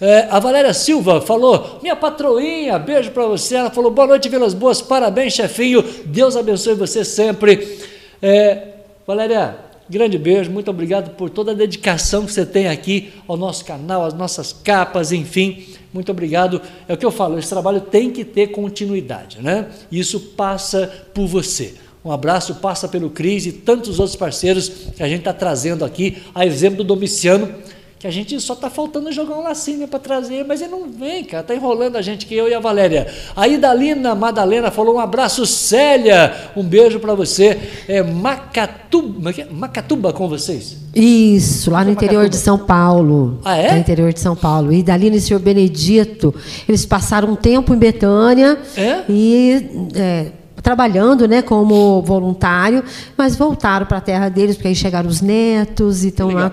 É, a Valéria Silva falou, minha patroinha, beijo para você. Ela falou, boa noite, Vilas Boas, parabéns, chefinho. Deus abençoe você sempre. É, Valéria, grande beijo, muito obrigado por toda a dedicação que você tem aqui ao nosso canal, às nossas capas, enfim. Muito obrigado. É o que eu falo, esse trabalho tem que ter continuidade, né? Isso passa por você. Um abraço, passa pelo Cris e tantos outros parceiros que a gente está trazendo aqui, a exemplo do Domiciano, que a gente só está faltando jogar um lacinho para trazer, mas ele não vem, cara, está enrolando a gente, que eu e a Valéria. A Idalina Madalena falou um abraço, Célia, um beijo para você. É Macatuba, Macatuba com vocês? Isso, lá no Foi interior Macatuba. de São Paulo. Ah, é? No interior de São Paulo. E Dalina e o senhor Benedito, eles passaram um tempo em Betânia É? e é, trabalhando né, como voluntário, mas voltaram para a terra deles, porque aí chegaram os netos e estão lá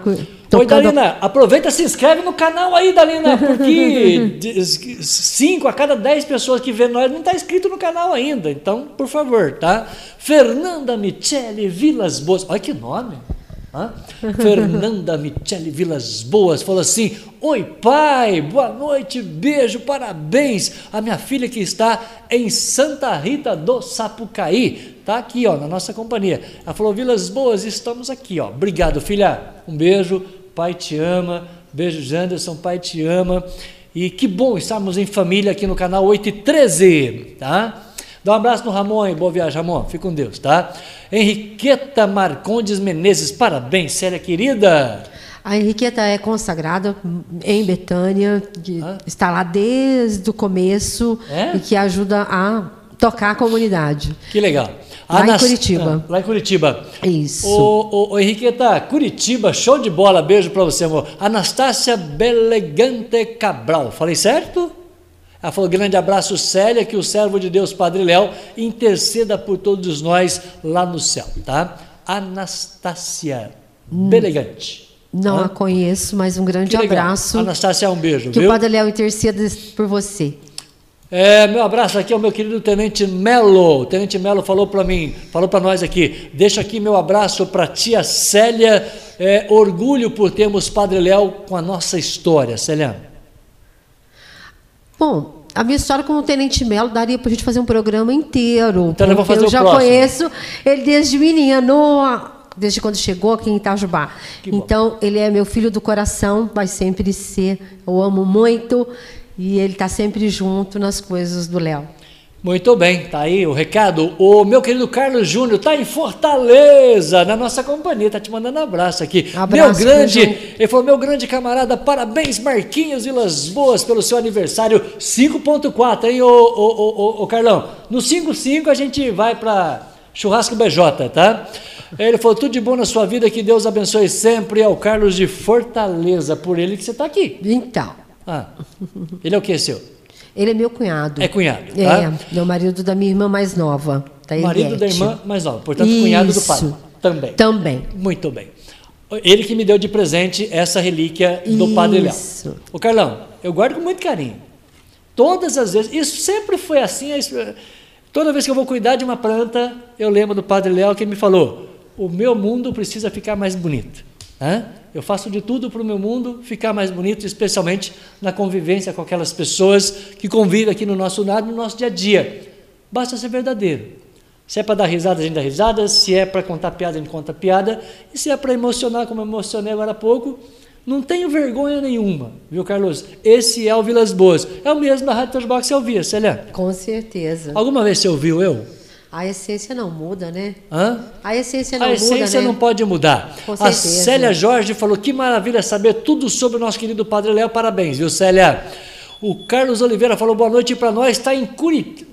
Legal. cu- Oi, tocando. Dalina, aproveita e se inscreve no canal aí, Dalina, porque de- cinco a cada dez pessoas que vê nós não está inscrito no canal ainda. Então, por favor, tá? Fernanda Michele Vilas Boas. Olha que nome. Hã? Fernanda Michele Vilas Boas falou assim: Oi, pai, boa noite, beijo, parabéns. A minha filha que está em Santa Rita do Sapucaí, tá aqui, ó, na nossa companhia. Ela falou: Vilas Boas, estamos aqui, ó. Obrigado, filha. Um beijo, pai te ama. Beijo, Janderson, pai te ama. E que bom estarmos em família aqui no canal 8 e 13, tá? Dá um abraço no Ramon aí, boa viagem, Ramon. Fique com Deus, tá? Henriqueta Marcondes Menezes, parabéns, Célia querida. A Henriqueta é consagrada em Betânia, que Ah. está lá desde o começo É? e que ajuda a tocar a comunidade. Que legal. Lá em Curitiba. Ah, Lá em Curitiba. Isso. Ô, ô, ô, Henriqueta, Curitiba, show de bola, beijo pra você, amor. Anastácia Belegante Cabral, falei certo? Ela falou, grande abraço, Célia, que o servo de Deus, Padre Léo, interceda por todos nós lá no céu, tá? Anastácia Belegante. Não Hã? a conheço, mas um grande abraço. Anastácia, um beijo, Que viu? o Padre Léo interceda por você. É, meu abraço aqui ao meu querido Tenente Melo. O Tenente Melo falou para mim, falou para nós aqui. Deixa aqui meu abraço para tia Célia. É, orgulho por termos Padre Léo com a nossa história, Célia. Bom, a minha história com o Tenente Melo daria para a gente fazer um programa inteiro. Então eu vou porque fazer eu o já próximo. conheço ele desde menino, desde quando chegou aqui em Itajubá. Que bom. Então, ele é meu filho do coração, vai sempre ser. Eu amo muito e ele está sempre junto nas coisas do Léo. Muito bem, tá aí o recado. O meu querido Carlos Júnior tá em Fortaleza, na nossa companhia, tá te mandando abraço aqui. Abraço, meu grande, ele falou, meu grande camarada, parabéns Marquinhos Vilas Boas pelo seu aniversário 5.4, hein, ô, ô, ô, ô, ô, Carlão? No 5.5 a gente vai para churrasco BJ, tá? Ele falou, tudo de bom na sua vida, que Deus abençoe sempre ao Carlos de Fortaleza, por ele que você tá aqui. Então, Ah, ele é o que seu? Ele é meu cunhado. É cunhado, tá? É, meu marido da minha irmã mais nova. Da Marido da irmã mais nova, portanto, cunhado do pai. Isso. Também. Também. Muito bem. Ele que me deu de presente essa relíquia do Padre Léo. Isso. Ô Carlão, eu guardo com muito carinho. Todas as vezes, isso sempre foi assim. é isso- Toda vez que eu vou cuidar de uma planta, eu lembro do Padre Léo que me falou: o meu mundo precisa ficar mais bonito. Hã? Eu faço de tudo para o meu mundo ficar mais bonito, especialmente na convivência com aquelas pessoas que convivem aqui no nosso lado, no nosso dia a dia. Basta ser verdadeiro. Se é para dar risada, a gente dá risada. Se é para contar piada, a gente conta piada. E se é para emocionar, como eu emocionei agora há pouco, não tenho vergonha nenhuma, viu, Carlos? Esse é o Vilas Boas. É o mesmo da Rádio Touchbox que você ouvia, Célia. Com certeza. Alguma vez você ouviu eu? A essência não muda, né? Hã? A essência não A essência muda, né? não pode mudar. Com A. Célia Jorge falou: que maravilha saber tudo sobre o nosso querido Padre Léo. Parabéns, viu, Célia? O Carlos Oliveira falou: boa noite para nós. Está em Curitiba.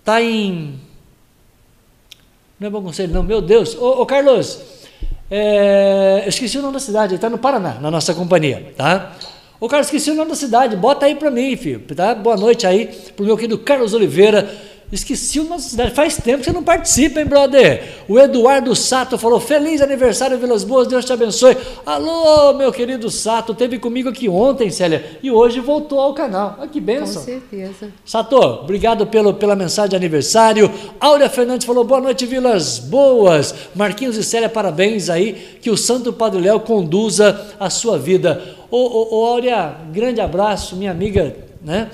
Está em. Não é bom conselho, não. Meu Deus. Ô, ô, Carlos, é, eu esqueci o nome da cidade. Ele está no Paraná, na nossa companhia, tá? Ô, Carlos, esqueci o nome da cidade. Bota aí para mim, filho. Tá? Boa noite aí pro meu querido Carlos Oliveira. Esqueci o da cidade. Faz tempo que você não participa, hein, brother? O Eduardo Sato falou: Feliz aniversário, Vilas Boas, Deus te abençoe. Alô, meu querido Sato, teve comigo aqui ontem, Célia, e hoje voltou ao canal. Olha que Com bênção. certeza. Sato, obrigado pelo, pela mensagem de aniversário. Áurea Fernandes falou: boa noite, Vilas Boas. Marquinhos e Célia, parabéns aí. Que o Santo Padre Léo conduza a sua vida. Ô, ô, ô Áurea, grande abraço, minha amiga, né?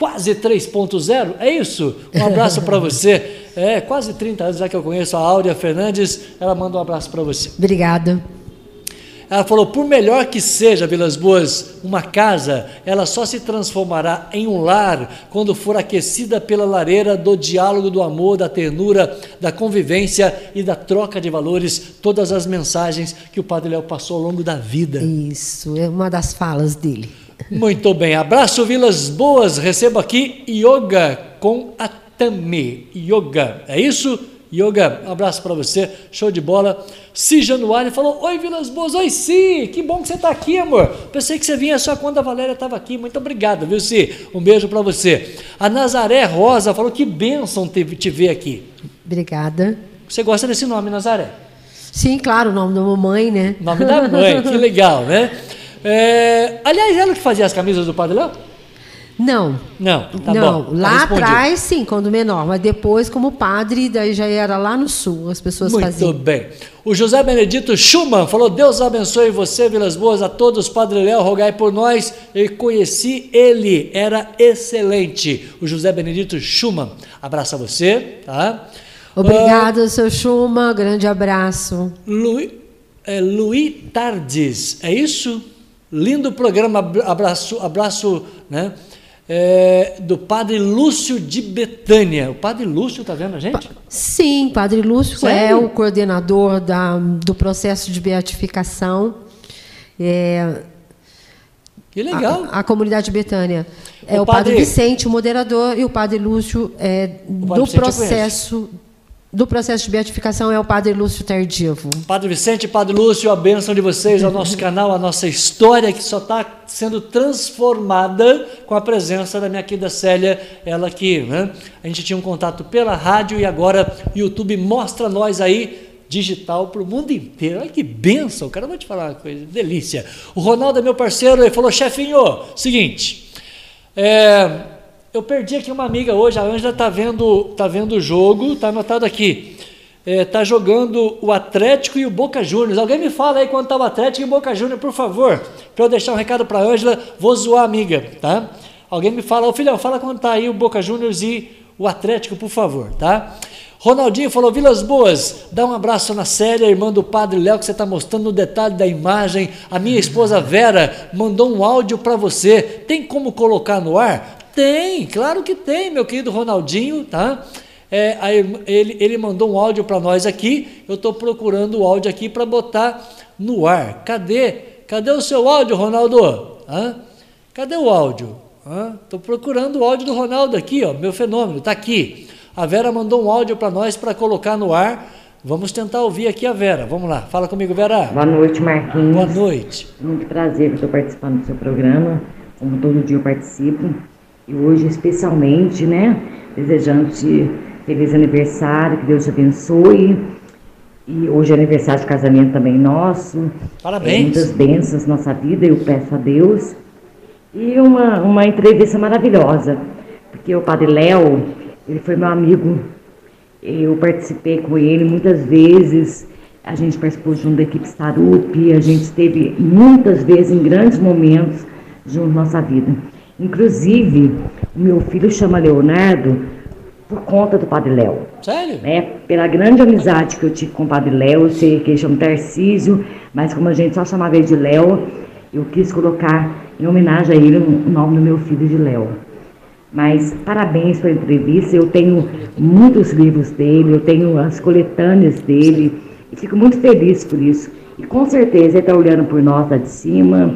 Quase 3.0, é isso? Um abraço para você. É, quase 30 anos já que eu conheço a Áurea Fernandes, ela manda um abraço para você. Obrigada. Ela falou: por melhor que seja, Vilas Boas, uma casa, ela só se transformará em um lar quando for aquecida pela lareira do diálogo, do amor, da ternura, da convivência e da troca de valores, todas as mensagens que o Padre Léo passou ao longo da vida. Isso, é uma das falas dele. Muito bem, abraço Vilas Boas, recebo aqui Yoga com a Tami. Yoga, é isso? Yoga, um abraço para você, show de bola. Si Januário falou: Oi Vilas Boas, oi Si, que bom que você está aqui, amor. Pensei que você vinha só quando a Valéria estava aqui. Muito obrigado, viu, Si? Um beijo para você. A Nazaré Rosa falou: Que bênção te, te ver aqui. Obrigada. Você gosta desse nome, Nazaré? Sim, claro, o nome da mamãe, né? Nome da mãe, que legal, né? É, aliás, ela que fazia as camisas do Padre Léo? Não. Não, tá não, bom. lá respondi. atrás sim, quando menor, mas depois como padre, daí já era lá no sul, as pessoas Muito faziam. bem. O José Benedito Schumann falou: Deus abençoe você, Vilas Boas, a todos, Padre Léo, rogai por nós. Eu conheci ele, era excelente. O José Benedito Schumann. Abraço a você, tá? Obrigada, seu Chuma, grande abraço. Luiz, é, Luiz Tardes, é isso? Lindo programa, abra- abraço, abraço, né? É, do Padre Lúcio de Betânia. O Padre Lúcio, tá vendo a gente? Sim, Padre Lúcio é Sério? o coordenador da, do processo de beatificação. É, Que legal. A, a comunidade Betânia. É O o, padre, padre- Vicente, o moderador, e o Padre Lúcio é Padre do Vicente processo do processo de beatificação é o Padre Lúcio Tardivo. Padre Vicente, Padre Lúcio, a bênção de vocês, ao nosso canal, a nossa história que só está sendo transformada com a presença da minha querida Célia, ela que né, a gente tinha um contato pela rádio e agora o YouTube mostra nós aí digital para o mundo inteiro. Olha que benção, cara, eu vou te falar uma coisa, delícia. O Ronaldo é meu parceiro, ele falou, chefinho, seguinte, é, eu perdi aqui uma amiga hoje, a Ângela tá vendo, tá vendo o jogo, tá anotado aqui. É, tá jogando o Atlético e o Boca Juniors. Alguém me fala aí quando tá o Atlético e o Boca Juniors, por favor, para eu deixar um recado para Ângela. Vou zoar a amiga, tá? Alguém me fala, ô filhão, fala quando tá aí o Boca Juniors e o Atlético, por favor, tá? Ronaldinho falou, Vilas Boas, dá um abraço na série, irmã do Padre Léo, que você está mostrando no detalhe da imagem. A minha esposa Vera mandou um áudio para você. Tem como colocar no ar? Tem, claro que tem, meu querido Ronaldinho, tá? É, ele, ele mandou um áudio para nós aqui. Eu estou procurando o áudio aqui para botar no ar. Cadê? Cadê o seu áudio, Ronaldo? Hã? Cadê o áudio? Estou procurando o áudio do Ronaldo aqui, ó, meu fenômeno, está aqui. A Vera mandou um áudio para nós para colocar no ar. Vamos tentar ouvir aqui a Vera. Vamos lá, fala comigo, Vera. Boa noite, Marquinhos. Boa noite. Muito prazer estou participando do seu programa. como todo dia eu participo. E hoje, especialmente, né, desejando-te feliz aniversário, que Deus te abençoe. E hoje é aniversário de casamento também nosso. Parabéns. É, muitas bênçãos na nossa vida, eu peço a Deus. E uma, uma entrevista maravilhosa, porque o Padre Léo, ele foi meu amigo, eu participei com ele muitas vezes, a gente participou junto da equipe Starup, a gente esteve muitas vezes em grandes momentos junto na nossa vida. Inclusive, o meu filho chama Leonardo por conta do Padre Léo. Sério? Né? Pela grande amizade que eu tive com o Padre Léo, eu sei que ele chama Tarcísio, mas como a gente só chamava ele de Léo, eu quis colocar em homenagem a ele o nome do meu filho de Léo. Mas parabéns pela entrevista, eu tenho muitos livros dele, eu tenho as coletâneas dele, e fico muito feliz por isso. E com certeza ele está olhando por nós lá de cima.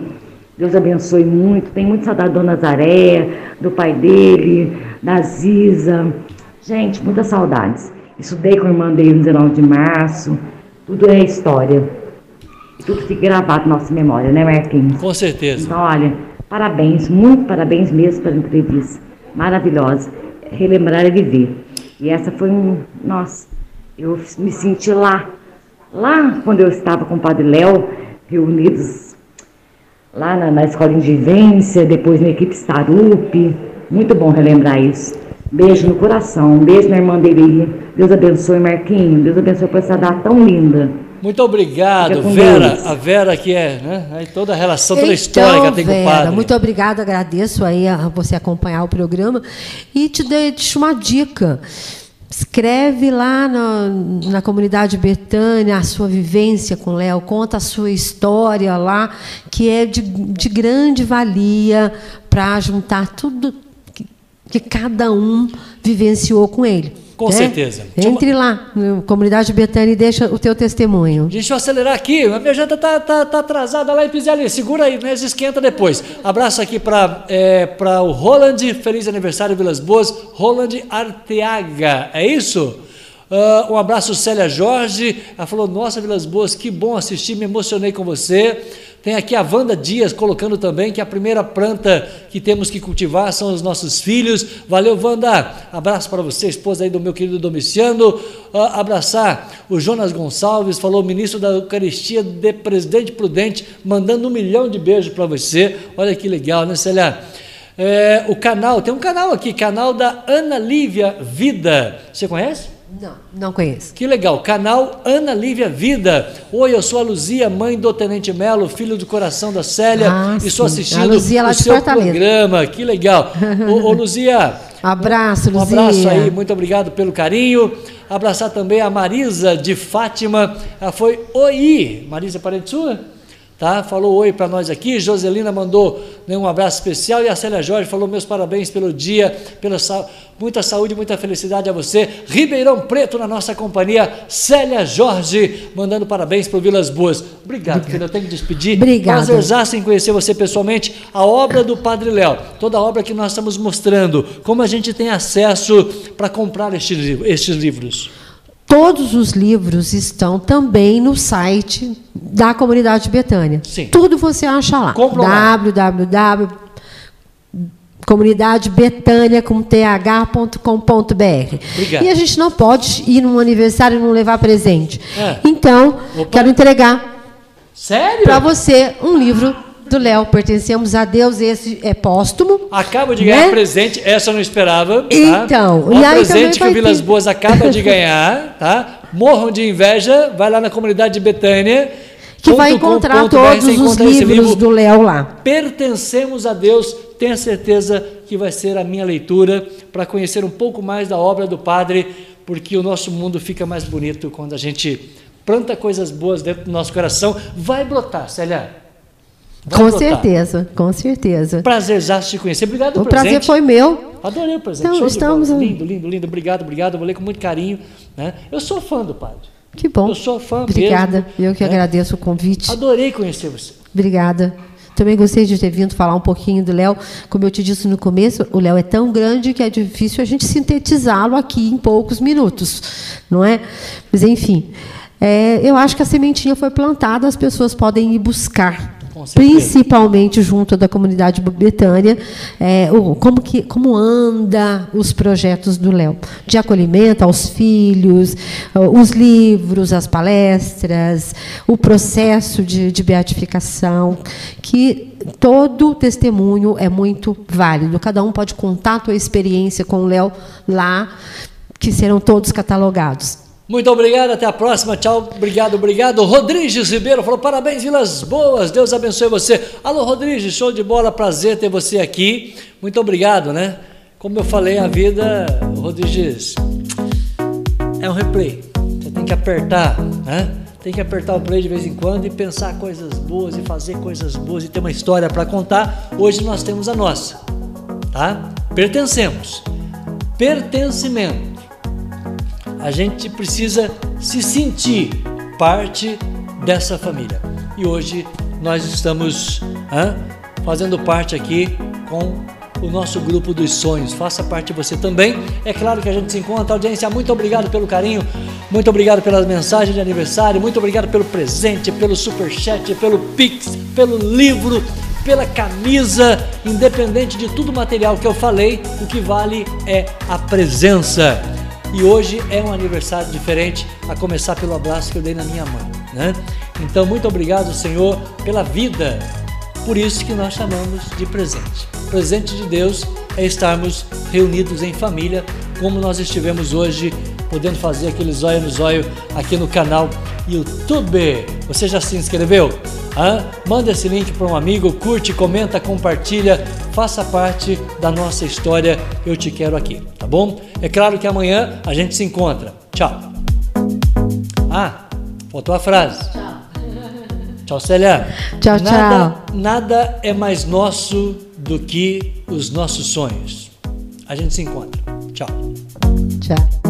Deus abençoe muito. Tem muito saudade da Dona Nazaré, do pai dele, da Ziza. Gente, muitas saudades. Estudei com a irmã dele no 19 de março. Tudo é história. Tudo fica gravado na nossa memória, né, Marquinhos? Com certeza. Então, olha, parabéns, muito parabéns mesmo pela entrevista. Maravilhosa. Relembrar é viver. E essa foi um. Nossa, eu me senti lá. Lá quando eu estava com o Padre Léo, reunidos lá na, na escola de vivência, depois na equipe Starup. Muito bom relembrar isso. Beijo no coração, um beijo na irmã dele. Deus abençoe, Marquinho. Deus abençoe por essa data tão linda. Muito obrigado, Vera. Deus. A Vera que é, né? Toda a relação, toda a então, história que ela tem Vera, com o padre. Muito obrigada, agradeço aí a você acompanhar o programa e te deixo uma dica. Escreve lá na, na comunidade Betânia a sua vivência com Léo, conta a sua história lá, que é de, de grande valia para juntar tudo que, que cada um vivenciou com ele. Com né? certeza. Entre lá, na comunidade Betânia, e deixa o teu testemunho. Deixa eu acelerar aqui, a minha janta tá, tá, tá atrasada lá em Pizelli. Segura aí, mas esquenta depois. Abraço aqui para é, o Roland, feliz aniversário Vilas Boas, Roland Arteaga, é isso? Uh, um abraço, Célia Jorge. Ela falou: Nossa, Vilas Boas, que bom assistir, me emocionei com você. Tem aqui a Wanda Dias colocando também que a primeira planta que temos que cultivar são os nossos filhos. Valeu, Wanda. Abraço para você, esposa aí do meu querido Domiciano. Uh, abraçar o Jonas Gonçalves, falou ministro da Eucaristia de Presidente Prudente, mandando um milhão de beijos para você. Olha que legal, né, Célia? É, o canal, tem um canal aqui, canal da Ana Lívia Vida. Você conhece? Não, não conheço. Que legal. Canal Ana Lívia Vida. Oi, eu sou a Luzia, mãe do Tenente Melo, filho do coração da Célia. Ah, e estou assistindo a Luzia lá o seu Fortaleza. programa. Que legal. ô, ô, Luzia. Abraço, Luzia. Um abraço aí, muito obrigado pelo carinho. Abraçar também a Marisa de Fátima. Ela foi Oi. Marisa, parente sua? Tá? Falou oi para nós aqui. Joselina mandou né, um abraço especial e a Célia Jorge falou meus parabéns pelo dia, pela muita saúde, muita felicidade a você. Ribeirão Preto na nossa companhia, Célia Jorge mandando parabéns para o Vilas Boas. Obrigado, filho. Eu tenho que despedir. Obrigada. Prazerzaço em conhecer você pessoalmente. A obra do Padre Léo, toda a obra que nós estamos mostrando, como a gente tem acesso para comprar estes, estes livros. Todos os livros estão também no site da comunidade Betânia. Sim. Tudo você acha lá. www comunidadebetânia com th.com.br. E a gente não pode ir num aniversário e não levar presente. É. Então, Opa. quero entregar para você um livro do Léo, pertencemos a Deus, esse é póstumo. Acaba de ganhar né? presente, essa eu não esperava. Tá? Então, o presente que o Vilas ter... Boas acaba de ganhar, tá? Morram de inveja, vai lá na comunidade de Betânia. Que vai encontrar com, todos os livros livro. do Léo lá. Pertencemos a Deus, tenha certeza que vai ser a minha leitura para conhecer um pouco mais da obra do Padre, porque o nosso mundo fica mais bonito quando a gente planta coisas boas dentro do nosso coração. Vai brotar, Célia. Com certeza, com certeza. Prazer já te conhecer. Obrigado pelo O prazer foi meu. Adorei o presente. Então, estamos... Lindo, lindo, lindo. Obrigado, obrigado. Vou ler com muito carinho. Né? Eu sou fã do padre. Que bom. Eu sou fã Obrigada. Mesmo, Eu que né? agradeço o convite. Adorei conhecer você. Obrigada. Também gostei de ter vindo falar um pouquinho do Léo. Como eu te disse no começo, o Léo é tão grande que é difícil a gente sintetizá-lo aqui em poucos minutos, não é? Mas, enfim, é, eu acho que a sementinha foi plantada, as pessoas podem ir buscar principalmente junto da comunidade Betânia, é, como, que, como anda os projetos do Léo, de acolhimento aos filhos, os livros, as palestras, o processo de, de beatificação, que todo testemunho é muito válido. Cada um pode contar a sua experiência com o Léo lá, que serão todos catalogados. Muito obrigado, até a próxima. Tchau, obrigado, obrigado. Rodrigues Ribeiro falou: parabéns, Vilas Boas, Deus abençoe você. Alô, Rodrigues, show de bola, prazer ter você aqui. Muito obrigado, né? Como eu falei, a vida, Rodrigues, é um replay. Você tem que apertar, né? Tem que apertar o play de vez em quando e pensar coisas boas e fazer coisas boas e ter uma história para contar. Hoje nós temos a nossa, tá? Pertencemos. Pertencimento a gente precisa se sentir parte dessa família. E hoje nós estamos fazendo parte aqui com o nosso grupo dos sonhos. Faça parte você também. É claro que a gente se encontra. Audiência, muito obrigado pelo carinho, muito obrigado pelas mensagens de aniversário, muito obrigado pelo presente, pelo super chat, pelo pix, pelo livro, pela camisa, independente de tudo material que eu falei, o que vale é a presença. E hoje é um aniversário diferente, a começar pelo abraço que eu dei na minha mãe. Né? Então, muito obrigado, Senhor, pela vida. Por isso que nós chamamos de presente. Presente de Deus é estarmos reunidos em família, como nós estivemos hoje, podendo fazer aquele zóio no zóio aqui no canal YouTube. Você já se inscreveu? Hã? Manda esse link para um amigo, curte, comenta, compartilha, faça parte da nossa história. Eu te quero aqui, tá bom? É claro que amanhã a gente se encontra. Tchau. Ah, faltou a frase. Tchau. Tchau, Célia. Tchau, nada, tchau. Nada é mais nosso do que os nossos sonhos. A gente se encontra. Tchau. Tchau.